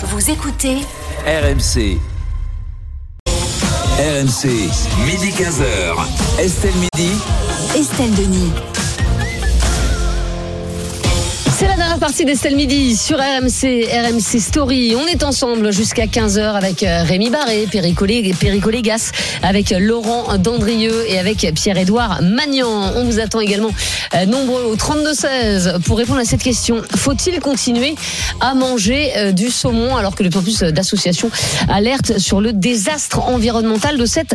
Vous écoutez RMC. RMC, midi 15h. Estelle Midi. Estelle Denis. C'est la dernière partie d'Estelle Midi sur RMC, RMC Story. On est ensemble jusqu'à 15h avec euh, Rémi Barré, Perico Légas, avec Laurent Dandrieux et avec Pierre-Édouard Magnan. On vous attend également euh, nombreux au 32-16 pour répondre à cette question. Faut-il continuer à manger euh, du saumon alors que en plus d'associations alertent sur le désastre environnemental de cette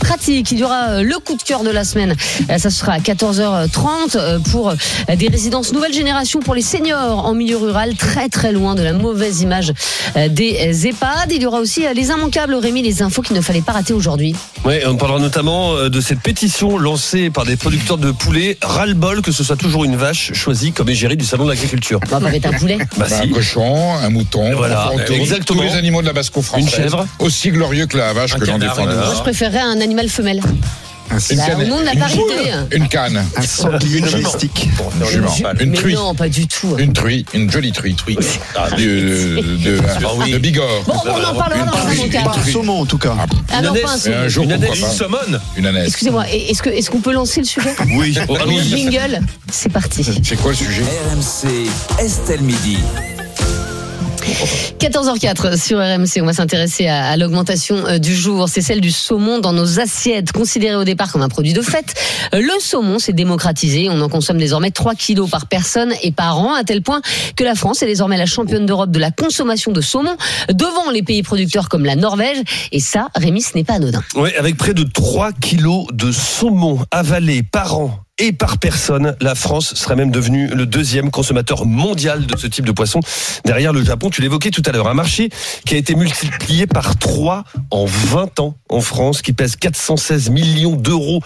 pratique? Il y aura le coup de cœur de la semaine. Ça sera à 14h30 pour des résidences nouvelle génération pour les seniors en milieu rural, très très loin de la mauvaise image euh, des EHPAD. Il y aura aussi euh, les immanquables, Rémi, les infos qu'il ne fallait pas rater aujourd'hui. Oui, on parlera notamment euh, de cette pétition lancée par des producteurs de poulets. Ras-le-bol que ce soit toujours une vache choisie comme égérie du salon de l'agriculture. On va mettre un poulet. Bah, Bah, si. un cochon, un mouton, Voilà, un exactement. tous les animaux de la basse française Une chèvre. aussi glorieux que la vache Un que défends. voilà. Moi, je préférerais un animal femelle. Une Bah, canne- au nom de la une parité. poule, Une canne, Un sanglier domestique. une jument, une Mais truie, non, pas du tout. une truie, une jolie truie, truie. de, de, oui. de Bigorre, Bon, on en parlera Une dans un une manquable. un saumon en tout cas. Ah non, Une pas un. Et un saumon. jour, Une pourquoi ânesse, une pas. Une ânesse. Excusez-moi, est-ce que est-ce qu'on peut lancer le sujet Oui. Allons-y. Jingle, c'est parti. C'est quoi le sujet RMC, Estelle Midi. 14h04 sur RMC, on va s'intéresser à, l'augmentation euh, du jour. C'est celle du saumon dans nos assiettes, considéré au départ comme un produit de fête. Euh, Le saumon s'est démocratisé. On en consomme désormais 3 kilos par personne et par an, à tel point que la France est désormais la championne d'Europe de la consommation de saumon, devant les pays producteurs comme la Norvège. Et ça, Rémi, ce n'est pas anodin. Oui, avec près de 3 kilos de saumon avalé par an et par personne, la France serait même devenue le deuxième consommateur mondial de ce type de poisson, derrière le Japon. Tu l'évoquais tout à l'heure, un marché qui a été multiplié par 3 en 20 ans en France, qui pèse 416 millions d'euros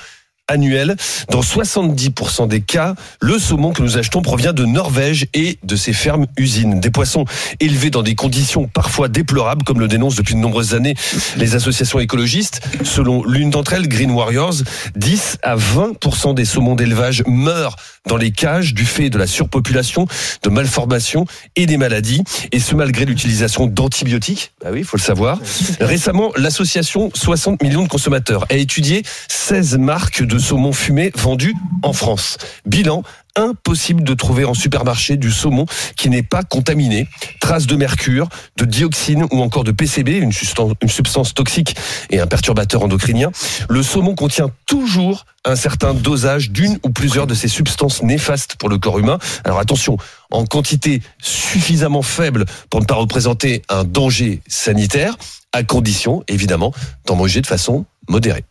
annuels. Dans 70% des cas, le saumon que nous achetons provient de Norvège et de ses fermes usines. Des poissons élevés dans des conditions parfois déplorables, comme le dénoncent depuis de nombreuses années les associations écologistes. Selon l'une d'entre elles, Green Warriors, 10 à 20% des saumons d'élevage meurent dans les cages du fait de la surpopulation, de malformations et des maladies. Et ce malgré l'utilisation d'antibiotiques. Bah oui, il faut le savoir. Récemment, l'association 60 millions de consommateurs a étudié 16 marques de saumon fumé vendues en France. Bilan, impossible de trouver en supermarché du saumon qui n'est pas contaminé. Traces de mercure, de dioxine ou encore de PCB, une substance, une substance toxique et un perturbateur endocrinien. Le saumon contient toujours un certain dosage d'une ou plusieurs de ces substances néfastes pour le corps humain. Alors attention, en quantité suffisamment faible pour ne pas représenter un danger sanitaire, à condition évidemment d'en manger de façon modérée.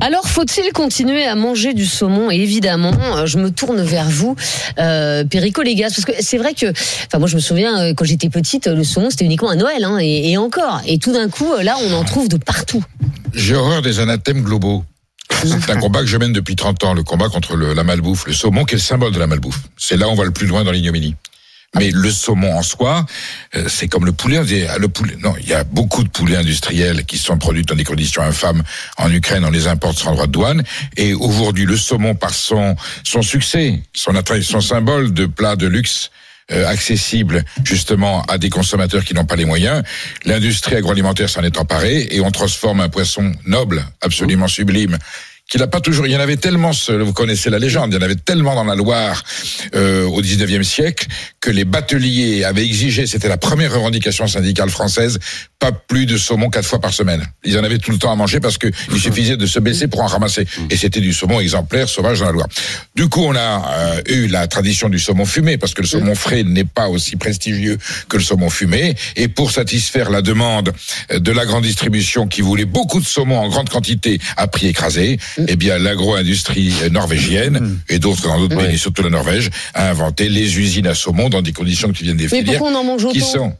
Alors, faut-il continuer à manger du saumon? Et évidemment, euh, je me tourne vers vous, euh, Perico Légas, parce que c'est vrai que, enfin, moi, je me souviens euh, quand j'étais petite, le saumon c'était uniquement à Noël, hein, et, et encore. Et tout d'un coup, euh, là, on en trouve de partout. J'ai horreur des anathèmes globaux. C'est un combat que je mène depuis 30 ans, le combat contre le- la malbouffe. Le saumon qui est le symbole de la malbouffe. C'est là où on va le plus loin dans l'ignominie. Mais le saumon en soi, euh, c'est comme le poulet. ah, Le poulet, non, il y a beaucoup de poulets industriels qui sont produits dans des conditions infâmes en Ukraine. On les importe sans droit de douane. Et aujourd'hui, le saumon, par son son succès, son attrait, son symbole de plat de luxe. euh, accessible justement à des consommateurs qui n'ont pas les moyens. L'industrie agroalimentaire s'en est emparée et on transforme un poisson noble, absolument sublime, qu'il n'a pas toujours. Il y en avait tellement, vous connaissez la légende, il y en avait tellement dans la Loire euh, au 19e siècle que les bateliers avaient exigé, c'était la première revendication syndicale française, pas plus de saumon quatre fois par semaine. Ils en avaient tout le temps à manger parce que il suffisait de se baisser pour en ramasser. Et c'était du saumon exemplaire sauvage dans la Loire. Du coup, on a euh, eu la tradition du saumon fumé parce que le saumon frais n'est pas aussi prestigieux que le saumon fumé. Et pour satisfaire la demande euh, de la grande distribution qui voulait beaucoup de saumon en grande quantité à prix écrasé, eh bien l'agro-industrie euh, norvégienne et d'autres dans d'autres pays, surtout la Norvège, a inventé les usines à saumon dans des conditions que tu viens de Mais définir, pourquoi on en mange autant? qui sont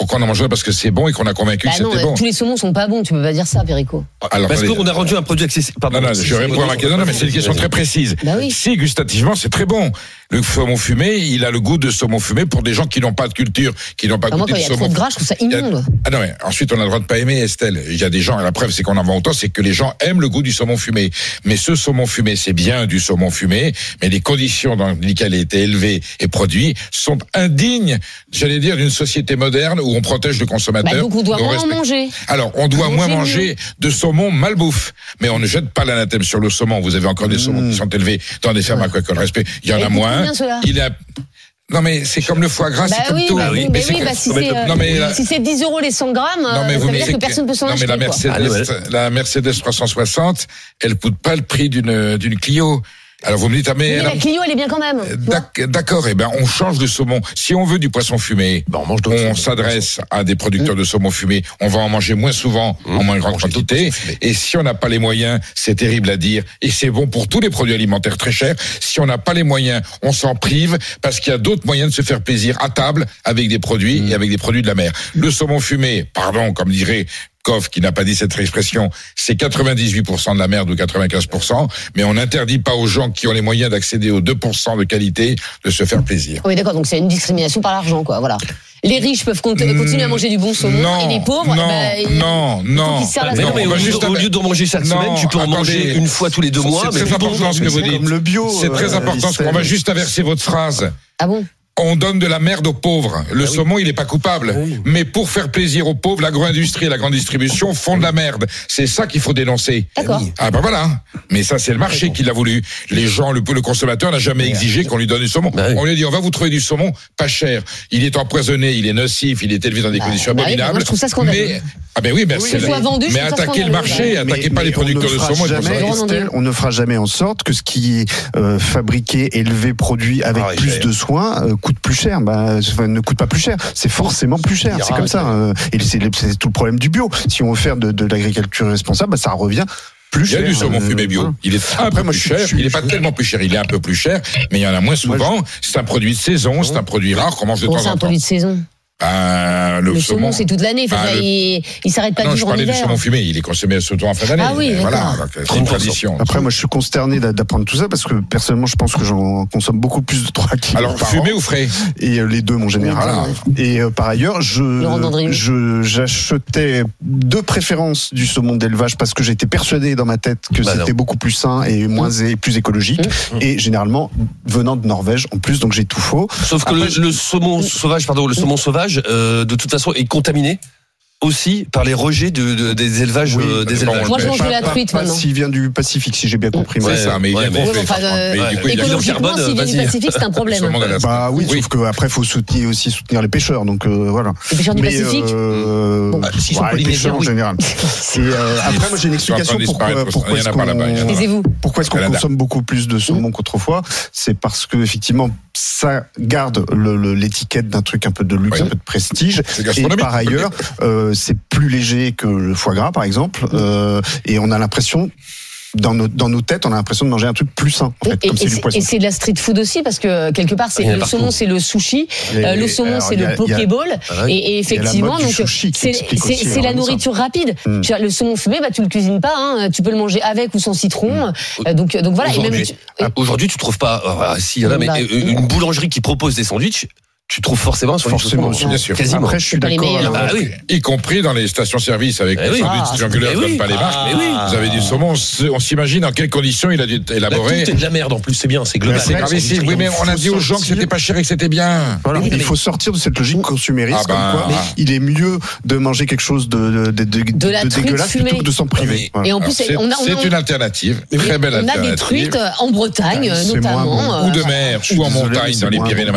pourquoi on en mange parce que c'est bon et qu'on a convaincu Bah que c'était bon. tous les saumons sont pas bons, tu peux pas dire ça, Perico. Alors, Parce qu'on a rendu un produit accessible. Pardon. Non, non, je réponds à la question. Non, mais c'est une question très précise. Bah oui. Si, gustativement, c'est très bon. Le saumon fumé, il a le goût de saumon fumé pour des gens qui n'ont pas de culture, qui n'ont pas moi, goûté quand il de y a trop saumon. de gras, je trouve ça Il y a- immonde. Ah non, mais ensuite, on a le droit de pas aimer, Estelle. Il y a des gens, et la preuve, c'est qu'on en vend autant, c'est que les gens aiment le goût du saumon fumé. Mais ce saumon fumé, c'est bien du saumon fumé, mais les conditions dans lesquelles il a été élevé et produit sont indignes, j'allais dire, d'une société moderne où où on protège le Bah, consommateur. donc on doit on moins respecte- manger. Alors, on doit moins mieux. manger de saumon malbouffe. Mais on ne jette pas l'anathème sur le saumon. Vous avez encore des saumons qui sont élevés dans des fermes aquacoles. Respect. Il y en Et a moins. Il a... Non, mais c'est comme le foie gras, Bah c'est comme oui, tout. bah oui, Mais mais c'est oui, que- bah si Non, c'est euh, non, mais la- si c'est 10 euros les 100 grammes, Non, euh, mais ça vous veut dire que dites personne peut s'en non, acheter. mais la. Mercedes, Ah, la Mercedes 360, elle coûte pas le prix d'une d'une Clio. Alors vous me dites ah mais, Mais la Clio, elle est bien quand même. D'accord, eh ben on change de saumon. Si on veut du poisson fumé, Bah, on mange d'autres on s'adresse à des producteurs de saumon fumé. On va en manger moins souvent, en moins grande quantité. Et si on n'a pas les moyens, c'est terrible à dire, et c'est bon pour tous les produits alimentaires très chers. Si on n'a pas les moyens, on s'en prive parce qu'il y a d'autres moyens de se faire plaisir à table avec des produits et avec des produits de la mer. Le saumon fumé, pardon, comme dirait Qui n'a pas dit cette expression, c'est 98% de la merde ou 95%, mais on n'interdit pas aux gens qui ont les moyens d'accéder aux 2% de qualité de se faire plaisir. Oui, d'accord, donc c'est une discrimination par l'argent, quoi. Voilà. Les riches peuvent cont- continuer à manger du bon saumon Non, et les pauvres, non, bah, ils- non, non. se servent la Mais non, Non, mais on au, juste au lieu d'en manger chaque Non, semaine, tu peux en attendez. manger une fois tous les deux mois. C'est très bon, important ce que vous dites. le bio. C'est très euh, important parce qu'on va juste inverser votre phrase. Ah bon? On donne de la merde aux pauvres. Le saumon, il n'est pas coupable. Ah oui. Mais pour faire plaisir aux pauvres, l'agro-industrie et la grande distribution font de la merde. C'est ça qu'il faut dénoncer. D'accord. Ah ben voilà. Mais ça, c'est le marché qui l'a voulu. Les gens, le, le consommateur n'a jamais exigé qu'on lui donne du saumon. Bah oui. On lui a dit, on va vous trouver du saumon pas cher. Il est empoisonné, il est nocif, il est élevé dans des Bah, conditions bah oui, moi, abominables. je trouve ça scandaleux. Mais, ah ben oui, ben c'est vendu, mais attaquez le marché, ouais. attaquez Mais- pas les mais producteurs ne de fera saumon jamais, Estelle, on ne fera jamais en sorte que ce qui est euh, fabriqué, élevé, produit avec Ah plus de soins euh, coûte plus cher. Bah, enfin, ne coûte pas plus cher. C'est forcément plus cher. C'est comme ça. euh, et c'est c'est tout le problème du bio. Si on veut faire de, de l'agriculture responsable, bah, ça revient plus Il y cher. a du saumon Euh, fumé bio. voilà. Il est un Après, peu moi, plus je suis- cher. je Il n'est pas tellement plus cher. Il est un peu plus cher, mais il y en a moins souvent. C'est un produit de saison. C'est un produit rare qu'on mange de temps c'est un en produit de saison. Ben, le, Le saumon, c'est toute l'année. Enfin, Ah, le- il, il s'arrête pas non, je vivre en parlais du hiver. saumon fumé. Il est consommé surtout en fin d'année. Ah oui, voilà. C'est une 30%. tradition. Après, moi, je suis consterné d'a- d'apprendre tout ça parce que personnellement, je pense que j'en consomme beaucoup plus de 3 kilos Alors, par fumé an. ou frais et euh, les deux mon général. Voilà. Et euh, par ailleurs, je je j'achetais de préférence du saumon d'élevage parce que j'étais persuadé dans ma tête que Bah c'était non. beaucoup plus sain et moins et plus écologique et généralement venant de Norvège en plus donc j'ai tout faux. Sauf que le, le saumon sauvage, pardon, le saumon sauvage, euh, de toute façon, est contaminé aussi par les rejets de, de- des élevages, Oui, euh, des bon, élevages. Moi, je mange de la truite maintenant. s'il vient du Pacifique si j'ai bien compris. moi. C'est ça, mais il ouais, est. Ouais, il a Écologiquement, s'il vient du. Pacifique, c'est un problème. Bah oui, Oui. sauf que après faut soutenir aussi soutenir les pêcheurs donc euh, voilà. Les pêcheurs du Pacifique euh, Bon. Ah, ouais, les pêcheurs en général. Euh, après moi j'ai une explication pourquoi il est-ce il qu'on. Pourquoi est-ce qu'on consomme beaucoup plus de saumon qu'autrefois? C'est parce que effectivement, ça garde l'étiquette d'un truc un peu de luxe, un peu de prestige. C'est Et par ailleurs, euh, c'est plus léger que le foie gras, par exemple. Euh, et on a l'impression, dans nos, dans nos têtes, on a l'impression de manger un truc plus sain, en fait, Et, comme et c'est du c'est- poisson. et c'est de la street food aussi parce que quelque part c'est le partout. saumon c'est le sushi, Et- euh, le saumon alors, c'est le a- pokéball Ah ouais. et, effectivement donc c'est explique c'est- aussi c'est la ça. nourriture rapide. Mm. Le saumon fumé bah tu le cuisines pas hein, tu peux le manger avec ou sans citron. Euh, donc donc voilà et même Aujourd'hui, tu- Aujourd'hui, tu trouves pas, euh, si, y en a, mais Bah, une boulangerie qui propose des sandwichs, tu trouves forcément sandwich Forcément, bien sûr. Quasiment. Après, je suis C'est pas les d'accord. meilleurs. euh, Ah oui. Y compris dans les stations-service avec Eh les oui. sandwichs Ah. donne oui. pas les marques. Ah, mais oui. Vous avez du saumon, on s'imagine dans quelles conditions il a dû être La élaboré. tout est de la merde en plus, c'est bien, c'est global. C'est gravissime. Oui, mais on a dit aux gens que c'était pas cher et que c'était bien. Voilà, il faut sortir de cette logique consumériste, Ah bah, comme quoi mais- il est mieux de manger quelque chose de, dégueulasse plutôt que de s'en priver. Et en plus C'est c'est une alternative, très belle on a des alternative. truites euh, en Bretagne euh, c'est notamment. ou de euh, mer, suis ou en montagne c'est dans les moins Pyrénées bon.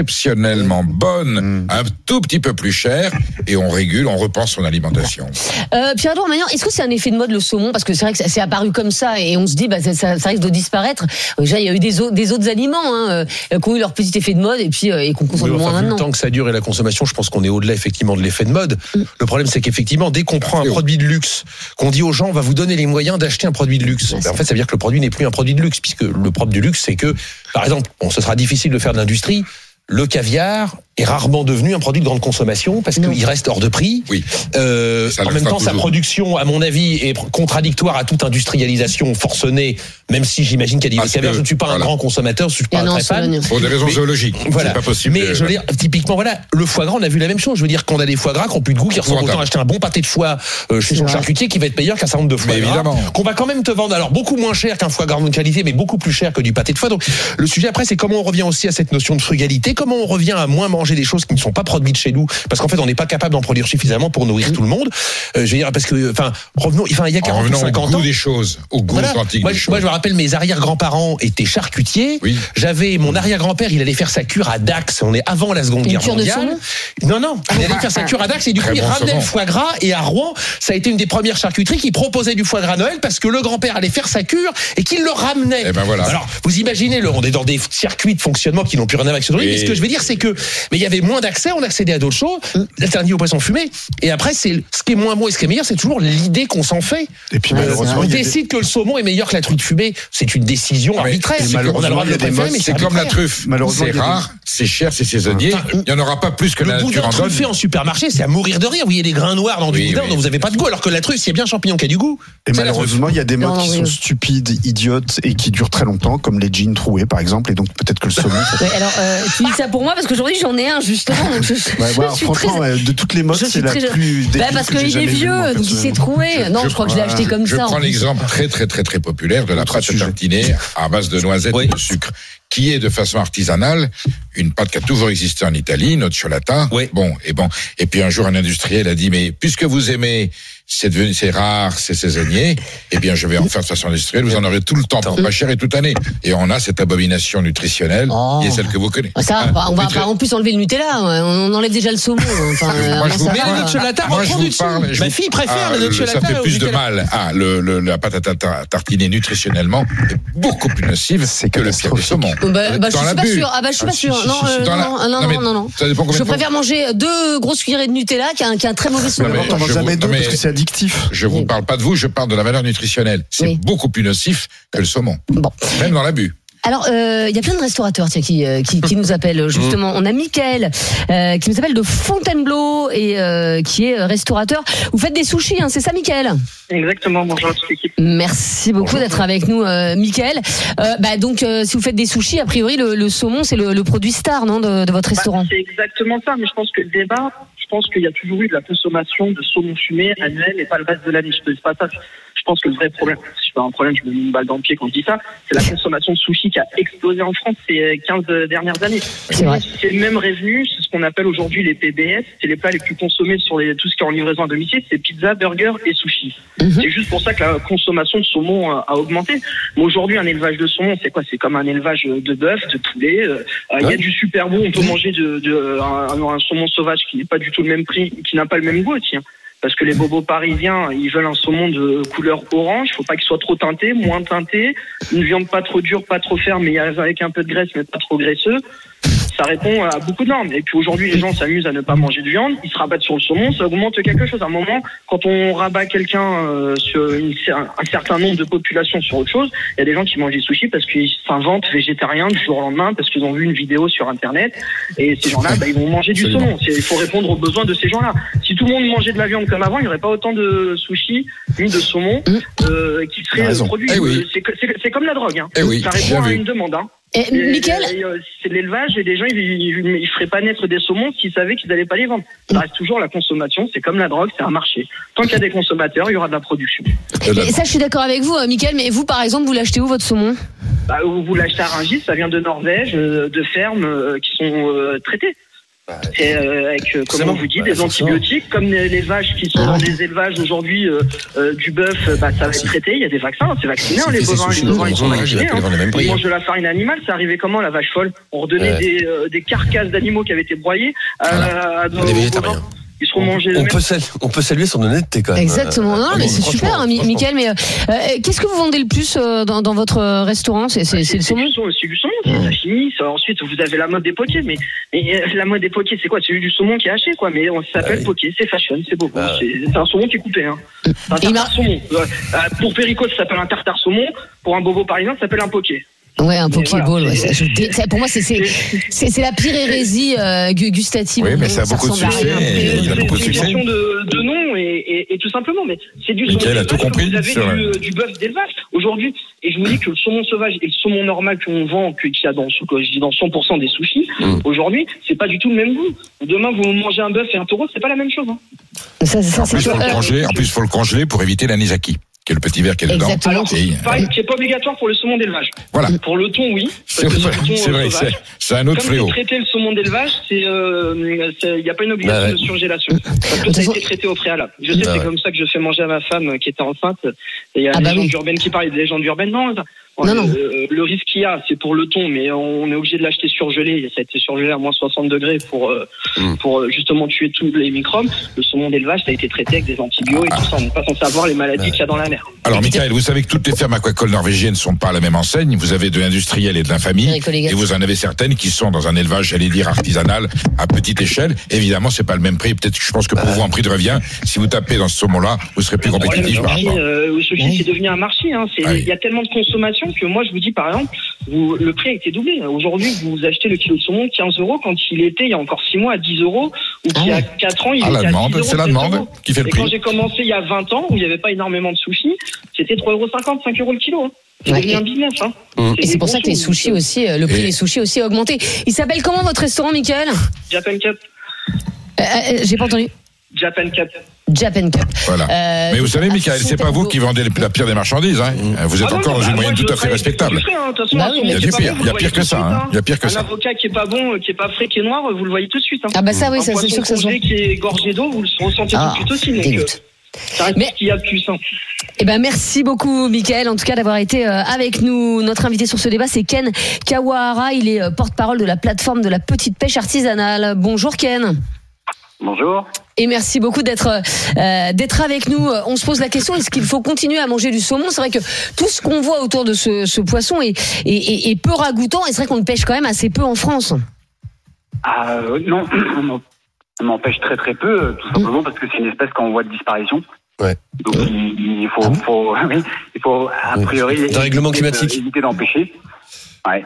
Exceptionnellement bonne, Mm. un tout petit peu plus cher, et on régule, on repense son alimentation. Euh, Pierre-Edouard Magnan, est-ce que c'est un effet de mode le saumon? Parce que c'est vrai que ça- c'est apparu comme ça et on se dit bah, ça, ça- ça risque de disparaître. Euh, Déjà, il y a eu des, au- des autres aliments hein, euh, qui ont eu leur petit effet de mode et puis euh, et qu'on consomme Oui, moins enfin, le maintenant. temps que ça dure et la consommation, je pense qu'on est au-delà effectivement de l'effet de mode. Mm. Le problème, c'est qu'effectivement, dès qu'on prend un produit de luxe, qu'on dit aux gens, on va vous donner les moyens d'acheter un produit de luxe. Ben, en fait, ça veut dire que le produit n'est plus un produit de luxe, puisque le propre du luxe, c'est que, par exemple, bon, ce sera difficile de faire de l'industrie. Le caviar est rarement devenu un produit de grande consommation parce qu'il reste hors de prix. Oui. Euh, en même temps, sa production, à mon avis, est contradictoire à toute industrialisation forcenée, même si j'imagine qu'il y a des que, Je ne suis pas un grand consommateur, je suis Il y pas en a un très fan. Pour des raisons Mais- zoologiques. Voilà. C'est pas possible. Mais je veux dire, typiquement, voilà, le foie gras, on a vu la même chose. Je veux dire, qu'on a des foie gras qui ont plus de goût, qui ressemblent autant à acheter un bon pâté de foie euh, chez son vrai. charcutier qui va être meilleur qu'un certain nombre de foie Mais gras. évidemment. Qu'on va quand même te vendre, alors beaucoup moins cher qu'un foie gras de qualité, mais beaucoup plus cher que du pâté de foie. Donc, le sujet après, c'est comment on revient aussi à cette notion de frugalité, comment on revient à moins manger manger des choses qui ne sont pas produites chez nous, parce qu'en fait, on n'est pas capable d'en produire suffisamment pour nourrir tout le monde. Euh, je veux dire, parce que, enfin, revenons, enfin, il y a En 40 ou revenant au 50 goût ans. des choses, au goût Voilà. authentique Moi, des je, choses. moi, je me rappelle, mes arrière-grands-parents étaient charcutiers. Oui. J'avais mon arrière-grand-père, il allait faire sa cure à Dax. On est avant la Seconde Une Guerre cure de mondiale. Non, non, il allait faire sa cure à Dax et du coup, il ramenait le foie gras. Et à Rouen, ça a été une des premières charcuteries qui proposait du foie gras à Noël parce que le grand-père allait faire sa cure et qu'il le ramenait. Eh ben voilà. Alors, vous imaginez, le, on est dans des circuits de fonctionnement qui n'ont plus rien à voir avec ce Et- Mais ce que je veux dire, c'est que, mais il y avait moins d'accès, on accédait à d'autres choses, l'alternative au poisson fumé. Et après, c'est ce qui est moins bon et ce qui est meilleur, c'est toujours l'idée qu'on s'en fait. Et puis Ouais, malheureusement, On des- décide que le saumon est meilleur que la truite fumée. C'est une décision Ah, arbitraire. c'est malheureusement, il y a des modes, comme la truffe. Malheureusement, C'est rare, c'est cher, c'est saisonnier. Enfin, Il n'y en aura pas plus que la Le nature boudin truffé en supermarché, c'est à mourir de rire. Vous voyez des grains noirs dans du boudin dont vous n'avez pas de goût, alors que la truffe, c'est bien un champignon qui a du goût. Et la malheureusement, il y a des modes qui sont stupides, idiotes et qui durent très longtemps, comme les jeans troués par exemple. Et donc peut-être que le saumon. alors, euh, tu dis ça pour moi parce qu'aujourd'hui j'en ai un justement. Donc je, je- Ouais, je voilà, suis franchement, très. de toutes les modes, je c'est la très- plus. Bah, parce qu'il est vieux, donc il s'est troué. Non, je, crois que je l'ai acheté comme je ça. en prends l'exemple très très très très populaire de la pâte tartiner à base de noisettes Oui. et de sucre, qui est de façon artisanale une pâte qui a toujours existé en Italie, nocciolata. Oui. Bon et bon. Et puis un jour un industriel a dit mais puisque vous aimez c'est devenu c'est rare, c'est saisonnier, eh bien je vais en faire de façon industrielle, vous en aurez tout le temps pour pas cher et toute année. Et on a cette abomination nutritionnelle Oh. qui est celle que vous connaissez. Ça, Hein, on va pas en plus enlever le Nutella. ouais, On enlève déjà le saumon. Enfin, euh, Moi, je vous nocciolata Moi, je reprend vous du dessus. parle. je Ma fille préfère Ah, nocciolata Ça fait plus de mal. Ah, le, le- la pâte à ta- tartiner nutritionnellement est beaucoup plus nocive C'est que le pire saumons. Euh, Bah, bah, je Dans suis pas l'abus. sûr. Ah bah je suis Ah, pas sûr. Non, la- non, non, non, Je préfère manger deux grosses cuillerées de Nutella qui a un, qui a un très mauvais jamais deux parce que c'est addictif. Je vous parle pas de vous, je parle de la valeur nutritionnelle. C'est Oui. beaucoup plus nocif que le saumon. Bon. Même dans l'abus. Alors, euh, il y a plein de restaurateurs tiens, qui, euh, qui, qui nous appellent justement. On a Mickaël euh, qui nous appelle de Fontainebleau et euh, qui est restaurateur. Vous faites des sushis, hein, c'est ça, Mickaël? Exactement, bonjour à toute l'équipe. Merci beaucoup d'être avec nous, euh, Mickaël. Euh, bah, donc, euh, si vous faites des sushis, a priori, le, le saumon, c'est le, le produit star non, de, de votre Bah, restaurant? c'est exactement ça, mais je pense que le débat, pense qu'il y a toujours eu de la consommation de saumon fumé annuel et pas le reste de l'année. Je c'est pas ça. Je pense que le vrai problème, si je fais un problème, je me mets une balle dans le pied quand je dis ça, c'est la consommation de sushi qui a explosé en France ces 15 dernières années. C'est vrai. C'est le même revenu, c'est ce qu'on appelle aujourd'hui les PBS, c'est les plats les plus consommés sur les, tout ce qui est en livraison à domicile, c'est pizza, burger et sushi. Mhm. C'est juste pour ça que la consommation de saumon a, a augmenté. Mais aujourd'hui, un élevage de saumon, c'est quoi? C'est comme un élevage de bœuf, de poulet. euh, Il y a du super bon, on peut manger de, de- un, un saumon sauvage qui n'est pas du tout le même prix, qui n'a pas le même goût aussi. hein. Parce que les bobos parisiens, ils veulent un saumon de couleur orange. Faut pas qu'il soit trop teinté, moins teinté. Une viande pas trop dure, pas trop ferme, mais avec un peu de graisse, mais pas trop graisseux. Ça répond à beaucoup de normes. Et puis aujourd'hui, les gens s'amusent à ne pas manger de viande. Ils se rabattent sur le saumon. Ça augmente quelque chose. À un moment, quand on rabat quelqu'un euh, sur une- un certain nombre de populations sur autre chose, il y a des gens qui mangent des sushis parce qu'ils s'inventent végétariens du jour au lendemain parce qu'ils ont vu une vidéo sur Internet. Et ces gens-là, bah, ils vont manger du Absolument. saumon. Il faut répondre aux besoins de ces gens-là. Si tout le monde mangeait de la viande comme avant, il n'y aurait pas autant de sushis ni de saumon euh, qui seraient produits. Eh oui. C'est comme la drogue. Hein. Eh oui, Ça répond à une demande. Hein. Et, Et- Mickaël, et, euh, c'est l'élevage et les gens ils, ils, ils feraient pas naître des saumons s'ils savaient qu'ils n'allaient pas les vendre. Ça reste toujours la consommation, c'est comme la drogue, c'est un marché. Tant qu'il y a des consommateurs, il y aura de la production. et ça, je suis d'accord avec vous, euh, Mickaël, mais vous, par exemple, vous l'achetez où, votre saumon? Bah, vous l'achetez à Rungis, ça vient de Norvège, euh, de fermes euh, qui sont euh, traitées. C'est euh, avec, euh, comment on vous dit, Bah, des antibiotiques, comme les, les vaches qui sont Ah dans des élevages aujourd'hui, euh, euh, du bœuf, euh, bah, ça va être traité, il y a des vaccins, c'est vacciné, hein, les bovins, les bovins, ils sont vaccinés. hein. Ils mangent de la farine animale, c'est arrivé comment la vache folle? On redonnait Ouais. des, euh, des carcasses d'animaux qui avaient été broyés à, à Des aux végétariens. bovins. Ils seront mangés On peut, saluer, on peut saluer son honnêteté quand même. Exactement. Non, mais c'est super, hein, Mi- franchement. Mickaël. Mais euh, euh, qu'est-ce que vous vendez le plus euh, dans, dans votre euh, restaurant? C'est c'est- c'est le saumon du saumon, c'est du saumon, c'est. Ça, ensuite, vous avez la mode des potiers, mais, mais, euh, la mode des potiers, c'est quoi? C'est du saumon qui est haché, quoi. Mais on s'appelle oui. potier, c'est fashion, c'est beau. Ah c'est c'est un saumon qui est coupé. Hein. Un tartare saumon. Pour Perico, ça s'appelle un tartare saumon. Pour un bobo parisien, ça s'appelle un potier. Ouais, un Pokéball. voilà, ouais, je ça, pour moi, c'est c'est c'est c'est la pire hérésie euh, gu- gustative. Oui, mais ça a beaucoup de succès. il a beaucoup de succès. de, de nom et, et, et tout simplement, mais c'est du Mickaël saumon a tout sauvage, compris Vous avez sur du, du bœuf d'élevage aujourd'hui, et je vous dis que le saumon sauvage et le saumon normal qu'on vend, que- qu'il y a dans, que je dis dans 100% des sushis, Mm. aujourd'hui, c'est pas du tout le même goût. Demain, vous mangez un bœuf et un taureau, c'est pas la même chose. Hein. Ça, ça, En c'est plus, faut le Euh, congeler. En plus, faut le congeler pour éviter l'anisaki. Qui est le petit verre qui est dedans. Exactement. Alors, qui est pas obligatoire pour le saumon d'élevage. voilà. Pour le thon, oui. C'est vrai, le thon, c'est euh, c'est- c'est un autre Comme fléau. traité le saumon d'élevage, c'est euh, il n'y a pas une obligation Bah de surgélation. Parce que ça a été traité au préalable. Je sais, Bah c'est ouais. comme ça que je fais manger à ma femme euh, qui était enceinte. Et il y a Ah des bah légendes oui. urbaines qui parlent des légendes urbaines. Non, Non, non. euh, le risque qu'il y a, c'est pour le thon, mais on est obligé de l'acheter surgelé. Ça a été surgelé à moins 60 degrés pour, euh, Mm. pour euh, justement tuer tous les microbes. Le saumon d'élevage, ça a été traité avec des antibiotiques et tout ça. On n'est pas censé les maladies qu'il y a dans la mer. Alors, Michael, vous savez que toutes les fermes aquacoles norvégiennes ne sont pas à la même enseigne. Vous avez de l'industriel et de l'infamie. Et vous en avez certaines qui sont dans un élevage, j'allais dire, artisanal, à petite échelle. Évidemment, c'est pas le même prix. Peut-être que je pense que pour vous, en prix de revient, si vous tapez dans ce saumon-là, vous serez plus Le problème compétitif par euh, c'est devenu un marché. Hein. Ah oui. Il y a tellement de consommation que moi, je vous dis, par exemple, vous, le prix a été doublé. Aujourd'hui, vous achetez le kilo de saumon 15 euros quand il était, il y a encore 6 mois, à 10 euros, ou Ah qu'il y a ouais. 4 ans, il Ah, était la à 10 demande, euros, c'est la 7 demande euros. qui fait le Et quand j'ai commencé il y a 20 ans, où il n'y avait pas énormément de sushis, c'était 3,50 euros, 5 euros le kilo. hein. Ouais. un business. Hein. Mmh. Et c'est pour ça que les sushis aussi, euh, le prix Et- des sushis aussi a augmenté. Il s'appelle comment votre restaurant, Michael Japan Cup. Euh, euh, J'ai pas entendu. Japan Cup. Japan Cup. Voilà. Euh, Mais vous savez, Michael, c'est pas vous qui vendez la pire des marchandises. Hein. Vous êtes Ah encore non, dans une moyenne tout à fait respectable. hein. Bah un il y a du pire, bon, il y a pire que ça, hein. Il y a pire que un ça. avocat qui est pas bon, qui est pas frais, qui est noir, vous le voyez tout de suite. hein. Ah bah ça oui, un ça, c'est sûr que ça se voit. qui est gorgé d'eau, vous le ressentez Ah, tout de suite aussi. Mais- ce qu'il y a de plus. Eh ben merci beaucoup Michael en tout cas d'avoir été euh, avec nous. Notre invité sur ce débat c'est Ken Kawahara, il est euh, porte-parole de la plateforme de la petite pêche artisanale. Bonjour Ken. Bonjour. Et merci beaucoup d'être euh, d'être avec nous. On se pose la question est-ce qu'il faut continuer à manger du saumon? C'est vrai que tout ce qu'on voit autour de ce, ce poisson est, est, est- est peu ragoûtant et c'est vrai qu'on le pêche quand même assez peu en France. Ah, euh, non, on en- on m'empêche très très peu, euh, tout simplement parce que c'est une espèce qu'en voie de disparition. Ouais. Donc il, il faut, Ah bon faut- oui, il faut a Oui. priori D'un règlement éviter de- climatique. éviter d'empêcher. Ouais.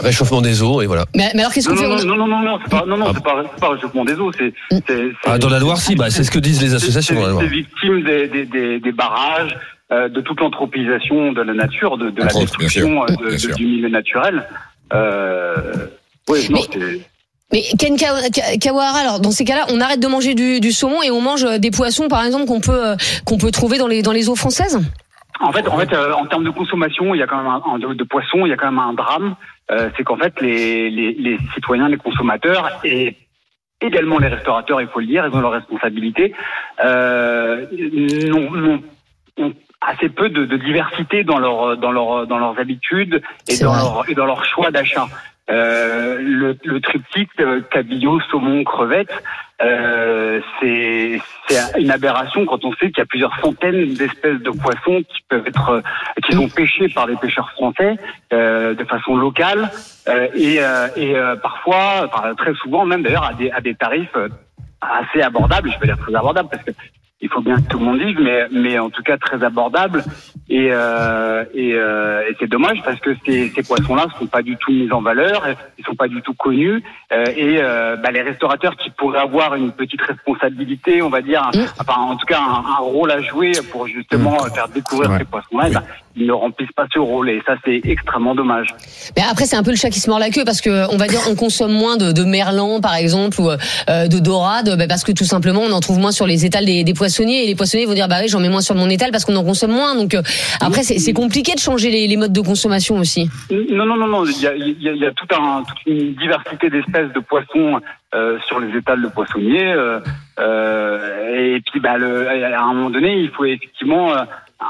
Réchauffement des eaux, et voilà. Mais, mais alors qu'est-ce Non, qu'on fait non, On- non, non, non, non, c'est pas, non, non, Ah c'est pas, c'est pas réchauffement des eaux, c'est, c'est, Ah, dans la Loire, si, bah, c'est ce que disent les associations c'est- dans la Loire. C'est victime des, des, des, des barrages, euh, de toute l'anthropisation de la nature, de, de la bien destruction sûr, euh, de- bien de- sûr. du milieu naturel. Euh, oui, non, Mais- c'est. Mais Ken Ka- Ka- Kawahara, alors dans ces cas-là, on arrête de manger du, du saumon et on mange euh, des poissons, par exemple, qu'on peut qu'on peut trouver dans les dans les eaux françaises? En fait, en fait, euh, en termes de consommation, il y a quand même un, en- de, poissons, il y a quand même un drame. Euh, c'est qu'en fait, les, les, les citoyens, les consommateurs et également les restaurateurs, il faut le dire, ils ont leur responsabilité, euh, n'ont- ont assez peu de, de diversité dans leur dans leur dans leurs habitudes et dans leur et dans leur choix d'achat. Euh, le, le triptyque euh, cabillaud, saumon, crevette, euh, c'est une aberration quand on sait qu'il y a plusieurs centaines d'espèces de poissons qui peuvent être euh, qui sont pêchés par des pêcheurs français de façon locale et, et parfois, enfin, très souvent même d'ailleurs à des à des tarifs assez abordables. Je vais dire très abordables parce que il faut bien que tout le monde dise, mais mais en tout cas très abordables et euh, et, euh, et c'est dommage parce que ces, ces poissons-là sont pas du tout mis en valeur, ils sont pas du tout connus. Euh, et euh, bah, les restaurateurs qui pourraient avoir une petite responsabilité, on va dire, un- enfin en tout cas un, un rôle à jouer pour justement faire découvrir Ouais. ces poissons-là, bah, ils ne remplissent pas ce rôle. Et ça c'est extrêmement dommage. Mais après, c'est un peu le chat qui se mord la queue parce que on va dire on consomme moins de, de merlan, par exemple, ou euh, de dorade, bah, parce que tout simplement on en trouve moins sur les étals des, des et les poissonniers vont dire bah oui j'en mets moins sur mon étal parce qu'on en consomme moins. Donc euh, après c'est compliqué de changer les, modes de consommation aussi. Non, non, non, non. Il y a, toute une diversité d'espèces de poissons euh, sur les étals de poissonniers. euh, et puis, bah, à un moment donné, il faut effectivement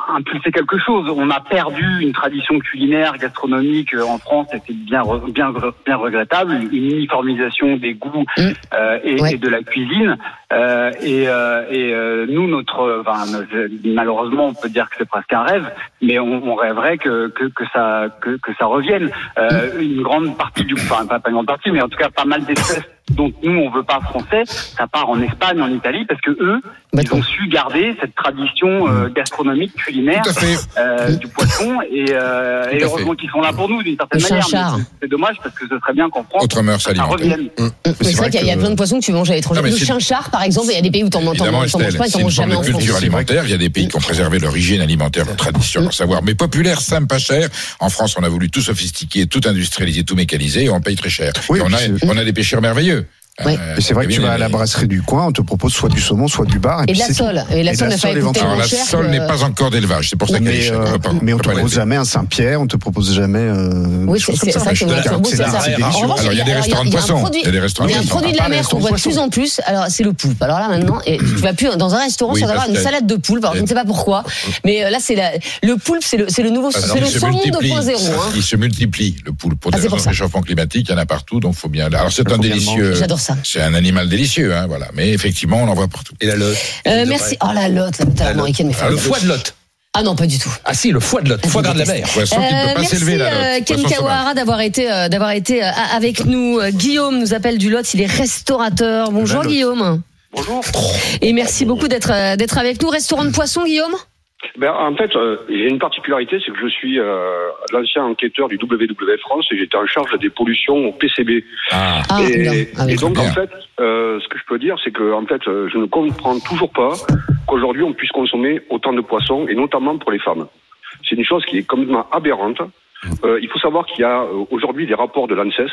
impulser quelque chose. On a perdu une tradition culinaire, gastronomique euh, en France, et c'est bien, bien, bien regrettable. Une uniformisation des goûts Mm. euh, et, Ouais. et de la cuisine. Euh, et euh, et euh, nous, notre, enfin, malheureusement, on peut dire que c'est presque un rêve, mais on, on rêverait que, que, que ça que, que ça revienne. Euh, une grande partie du, enfin pas, une grande partie, mais en tout cas pas mal d'espèces dont nous on veut pas français, ça part en Espagne, en Italie, parce que eux, ils ont su garder cette tradition euh, gastronomique culinaire euh, du poisson, et, euh, et heureusement qu'ils sont là pour nous d'une certaine Le manière. C'est dommage parce que ce serait bien qu'en France Autre mœurs ça alimentaires. revienne. Hum. Mais C'est vrai qu'il y, a- y plein de poissons que tu manges à l'étranger. Le chinchard, par exemple, il y a des pays où Évidemment, t'en manges pas, et une manges jamais en France. culture alimentaire. Il y a des pays qui ont préservé leur hygiène alimentaire, leur tradition, leur savoir. Mais populaire, simple, pas cher. En France, on a voulu tout sophistiquer, tout industrialiser, tout mécaniser, et on paye très cher. On a des pêcheurs merveilleux. Ouais. Et c'est vrai que tu vas à la brasserie du coin, on te propose soit du saumon, soit du bar. Et de puis la c'est tout. sole. Et la Et de sole la n'a pas sole la que- n'est pas encore d'élevage, c'est pour ça qu'elle est Mais, chère. euh, mais on peut te propose jamais un Saint-Pierre, on te propose jamais. Euh, Oui, c'est que de la- la- ça. revanche, Alors, il y a des restaurants de poissons. Il y a des restaurants Il y a un de poissons. produit de Ah, la les mer qu'on voit de de plus en plus. Alors, c'est le poulpe. Alors là, maintenant, et tu vas plus dans un restaurant sans avoir une que- salade de poulpe. Alors, je ne sais pas pourquoi. Mais euh, là, c'est la- le poulpe, c'est le, c'est le nouveau, c'est le se saumon multiplie. 2.0. hein. Il se multiplie, le poulpe. Pour Ah, des raisons de réchauffement climatique, il y en a partout, donc faut bien. Alors c'est un délicieux. J'adore ça. C'est un animal délicieux, hein, voilà. Mais effectivement, on en voit partout. Et la lotte. Euh, merci. Oh la lotte, la La l'américaine, mais Ah, Le foie de lotte. Ah non, pas du tout. Ah si, le foie de lotte. Foie gras de la mer. Poisson qui ne peut pas merci s'élever là. euh, Ken Kawahara d'avoir été euh, d'avoir été euh, avec nous. Euh, Guillaume nous appelle du Lot, il est restaurateur. Bonjour. Guillaume. Bonjour. Et merci beaucoup d'être euh, d'être avec nous. Restaurant de poisson, Guillaume? Ben, en fait, euh, j'ai une particularité, c'est que je suis euh, l'ancien enquêteur du WWF France et j'étais en charge des pollutions au PCB. Ah, Ah, et. Ah et donc, en fait, euh, ce que je peux dire, c'est que, en fait, euh, je ne comprends toujours pas qu'aujourd'hui on puisse consommer autant de poissons, et notamment pour les femmes. C'est une chose qui est complètement aberrante. Euh, il faut savoir qu'il y a euh, aujourd'hui des rapports de l'ANSES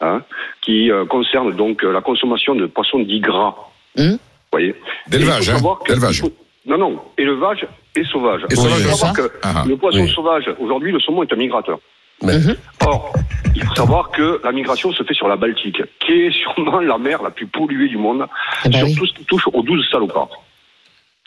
hein, qui euh, concernent donc la consommation de poissons dits gras. Hum? Vous voyez? D'élevage, hein, d'élevage. Non, non, élevage et sauvage. Et Il faut sauvage, savoir que Ah, le poisson oui. sauvage, aujourd'hui, le saumon est un migrateur. Mhm. Or, il faut savoir que la migration se fait sur la Baltique, qui est sûrement la mer la plus polluée du monde, Ah bah sur oui. tout ce qui touche aux 12 salopards.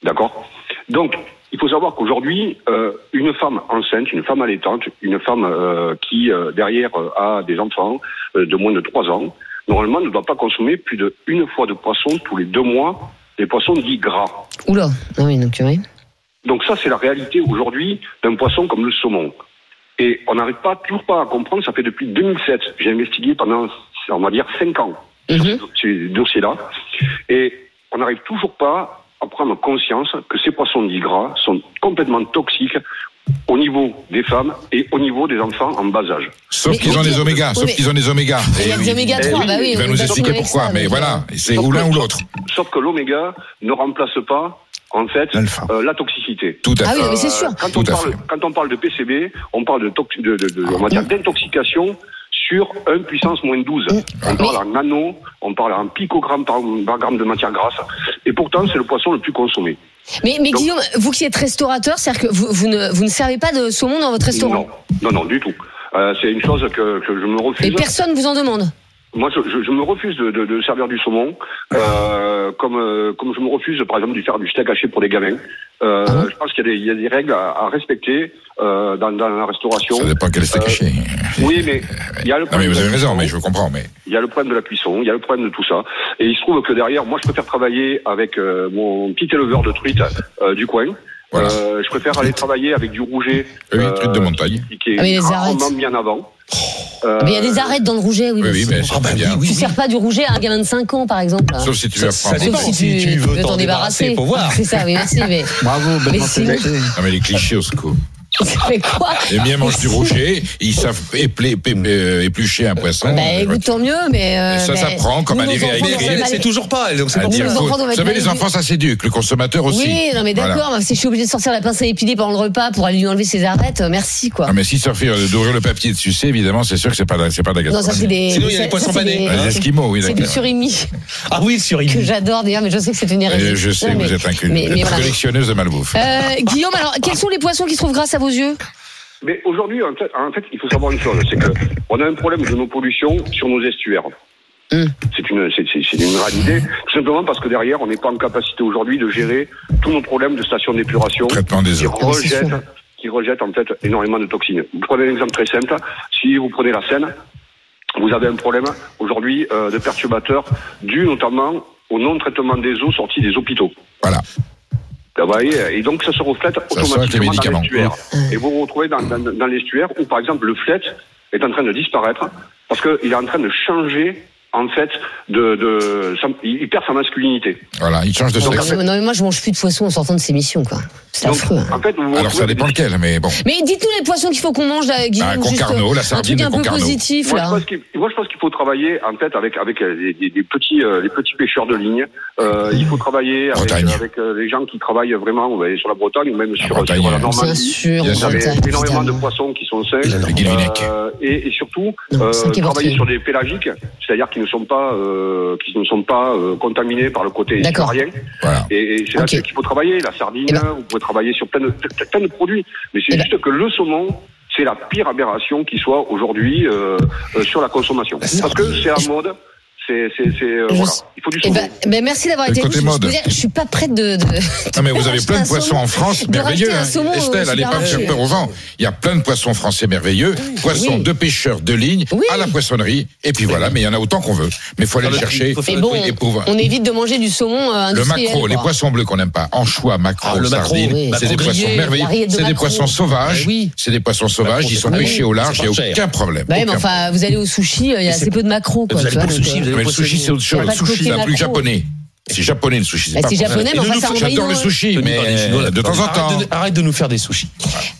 D'accord? Donc, il faut savoir qu'aujourd'hui, euh, une femme enceinte, une femme allaitante, une femme euh, qui, euh, derrière, euh, a des enfants euh, de moins de 3 ans, normalement ne doit pas consommer plus d'une fois de poisson tous les deux mois, des poissons dits gras. Oula. Ah oui, donc oui. Donc ça, c'est la réalité aujourd'hui d'un poisson comme le saumon. Et on n'arrive pas, toujours pas à comprendre, ça fait depuis 2007, j'ai investigué pendant, on va dire, 5 ans sur Mhm. ce- ces dossiers-là, et on n'arrive toujours pas à prendre conscience que ces poissons dits gras sont complètement toxiques au niveau des femmes et au niveau des enfants en bas âge. Sauf qu'ils ont des oméga, oui, sauf qu'ils ont des oméga. Il y a Et des oui, oméga Eh 3, oui, bah oui. Il va nous expliquer pourquoi, ça, mais voilà, c'est Sauf ou que- l'un ou l'autre. Sauf que l'oméga ne remplace pas, en fait, euh, la toxicité. Tout à Ah fait. oui, mais c'est sûr. Quand, Tout on à parle, fait. quand on parle de PCB, on parle de, tox- de, de- de- on va dire d'intoxication sur 1 puissance moins 12. On parle en nano, on parle en picogramme par, par gramme de matière grasse. Et pourtant, c'est le poisson le plus consommé. Mais, mais Donc- Guillaume, vous qui êtes restaurateur, c'est-à-dire que vous, vous, ne, vous ne servez pas de saumon dans votre restaurant Non, non, non, du tout. Euh, c'est une chose que, que je me refuse. Et personne vous en demande Moi, je, je, je me refuse de, de, de servir du saumon, euh, comme, euh, comme je me refuse, par exemple, de faire du steak haché pour des gamins. Euh, Ah je pense qu'il y, a des- il y a des règles à, à respecter euh, dans, dans la restauration. Ça dépend quel steak Euh, haché. Oui, mais il y a le Non, mais problème vous de avez la raison, cuisson, mais je comprends, mais. Il y a le problème de la cuisson, il y a le problème de tout ça. Et il se trouve que derrière, moi, je préfère travailler avec euh, mon petit éleveur de truites euh, du coin. Voilà. Euh, je préfère aller travailler avec du rouget. Oui, truite de montagne. Qui, qui est Ah, mais les rarement arêtes. Avant. Mais il y a des arêtes dans le rouget, oui. Oui, mais oui, c'est- mais ça va bien. Tu oui. sers pas du rouget à un gamin de 5 ans, par exemple. Sauf si tu Ça- veux dépend. Sauf si tu veux t'en débarrasser. C'est ça, oui, merci. Bravo, belle Mais mentalité. Non, mais les clichés au secours. quoi Les miens mangent du rouget, ils savent euh, éplucher un poisson. Bah Euh, écoute, tant mieux, mais. euh, ça s'apprend, comme à lire et à écrire. aller- toujours pas. Donc c'est pas dire enfants doivent Vous savez, les enfants, ça s'éduque, le consommateur aussi. Oui, non mais Voilà. d'accord, mais si je suis obligée de sortir la pince à épiler pendant le repas pour aller lui enlever ses arêtes, euh, merci quoi. Ah, mais si fait euh, d'ouvrir le papier et de sucer, évidemment, c'est sûr que c'est pas, c'est pas de la non, ça c'est des. Sinon, il y a les poissons c'est panés. Ah, Les Esquimaux, oui, C'est du d'accord. surimi Ah oui, sur que j'adore d'ailleurs, mais je sais que c'est une hérésie. Je sais, Non, vous êtes un voilà. collectionneuse de malbouffe. Guillaume, alors quels sont les poissons qui se trouvent grâce à vos yeux Mais aujourd'hui, en fait, en fait, il faut savoir une chose, c'est que on a un problème de nos pollutions sur nos estuaires. Hum. C'est une, c'est, une réalité, tout simplement parce que derrière, on n'est pas en capacité aujourd'hui de gérer tous nos problèmes de stations d'épuration Traitement des qui eaux. Ah, rejettent, qui rejettent en fait énormément de toxines. Vous prenez un exemple très simple. Si vous prenez la Seine, vous avez un problème aujourd'hui euh, de perturbateurs dû notamment au non-traitement des eaux sorties des hôpitaux. Voilà. Vous voyez, et donc ça se reflète les automatiquement dans l'estuaire. Et vous vous retrouvez dans, dans, dans l'estuaire où, par exemple, le flet est en train de disparaître parce qu'il est en train de changer, en fait, de, il perd sa masculinité. Voilà, il change de sexe. non, mais moi je mange plus de poissons en sortant de ces missions quoi. C'est affreux. hein. en fait, vous vous Alors ça dépend lequel, mais bon. Mais dites-nous les poissons qu'il faut qu'on mange là, Guillaume. Bah, Concarneau, la un sardine truc de un peu positif Moi je, là. pense qu'il, moi, je pense qu'il faut travailler en fait avec avec euh, des, des- des petits euh, les petits pêcheurs de ligne. Euh, il faut travailler avec, Bretagne. avec euh, les gens qui travaillent vraiment vous voyez, sur la Bretagne ou même sur, Bretagne, sur la hein. Bien Normandie. sûr, Bien Vous sûr. avez Bretagne, énormément de poissons qui sont. Euh, et, et surtout, Non, euh, travailler sur des pélagiques, c'est-à-dire qui ne sont pas euh, qui ne sont pas euh, contaminés par le côté. Voilà. Et, et c'est Ok. là-dessus qu'il faut travailler. La sardine, Eh ben- vous pouvez travailler sur plein de, plein- de produits. Mais c'est Eh ben- juste que le saumon, c'est la pire aberration qui soit aujourd'hui euh, euh, sur la consommation. Parce que c'est à mode. C'est, c'est, c'est, euh, voilà. Il faut du Eh saumon. ben, ben, merci d'avoir été côté avec nous. Je, dire, je suis pas prête de. de Non mais vous avez plein de poissons en France merveilleux. hein. saumon au Estelle, allez pas me faire peur aux gens. Il y a plein de poissons français merveilleux, poissons Oui. de pêcheurs de ligne Oui. à la poissonnerie et puis voilà. Mais il y en a autant qu'on veut. Mais il faut aller le le chercher. bon. Et pour- on évite de manger du saumon euh, Le maquereau, les poissons bleus qu'on n'aime pas, anchois, maquereau, Ah, sardines, c'est des poissons merveilleux. C'est des poissons sauvages. Oui. C'est des poissons sauvages. Ils sont pêchés au large. Il n'y a aucun problème. Enfin, vous allez au sushi, il y a assez peu de Vous allez au donc, sushi, euh, Mais le sushi, c'est autre chose. Le sushi, c'est un truc japonais. C'est japonais le sushi. Bah, c'est français. japonais, mais enfin, ça J'adore mais les Chinois, là. de temps en Arrête temps. de, arrête de nous faire des sushis.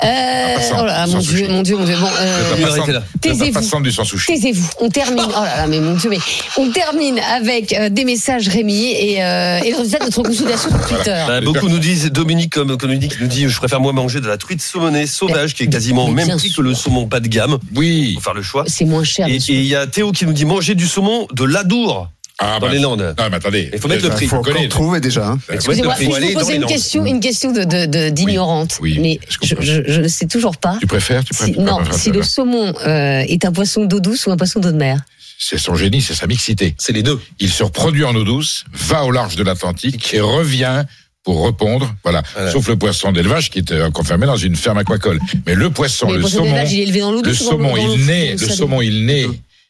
Euh, oh là mon Dieu, mon Dieu, mon Dieu. Bon, euh, Taisez-vous. Taisez-vous. On termine. Oh là là, mais mon Dieu, mais on termine avec euh, des messages Rémi et, euh, et le résultat de notre consultation sur Twitter. Bah, beaucoup nous disent, Dominique comme, comme nous dit, qui nous dit, je préfère moi manger de la truite saumonée sauvage qui est quasiment au Mais même prix que le saumon pas de gamme. Oui. Faut faire le choix. C'est moins cher. Et il y a Théo qui nous dit manger du saumon de l'Adour Ah, dans bah, les Landes. Non, mais attendez. Il faut mettre le prix. Il faut connaître. trouver déjà. hein. Excusez-moi, je vous poser une question, une question de d'ignorante. Oui, oui, mais je, ne sais toujours pas. Tu préfères, tu préfères. non, si le saumon euh, est un poisson d'eau douce ou un poisson d'eau de mer? C'est son génie, c'est sa mixité. C'est les deux. Il se reproduit en eau douce, va au large de l'Atlantique et revient pour répondre. Voilà. Voilà. Sauf le poisson d'élevage qui est euh, confirmé dans une ferme aquacole. Mais le poisson, Mais le le poisson saumon, il est élevé dans l'eau le saumon, il naît, le saumon, il naît.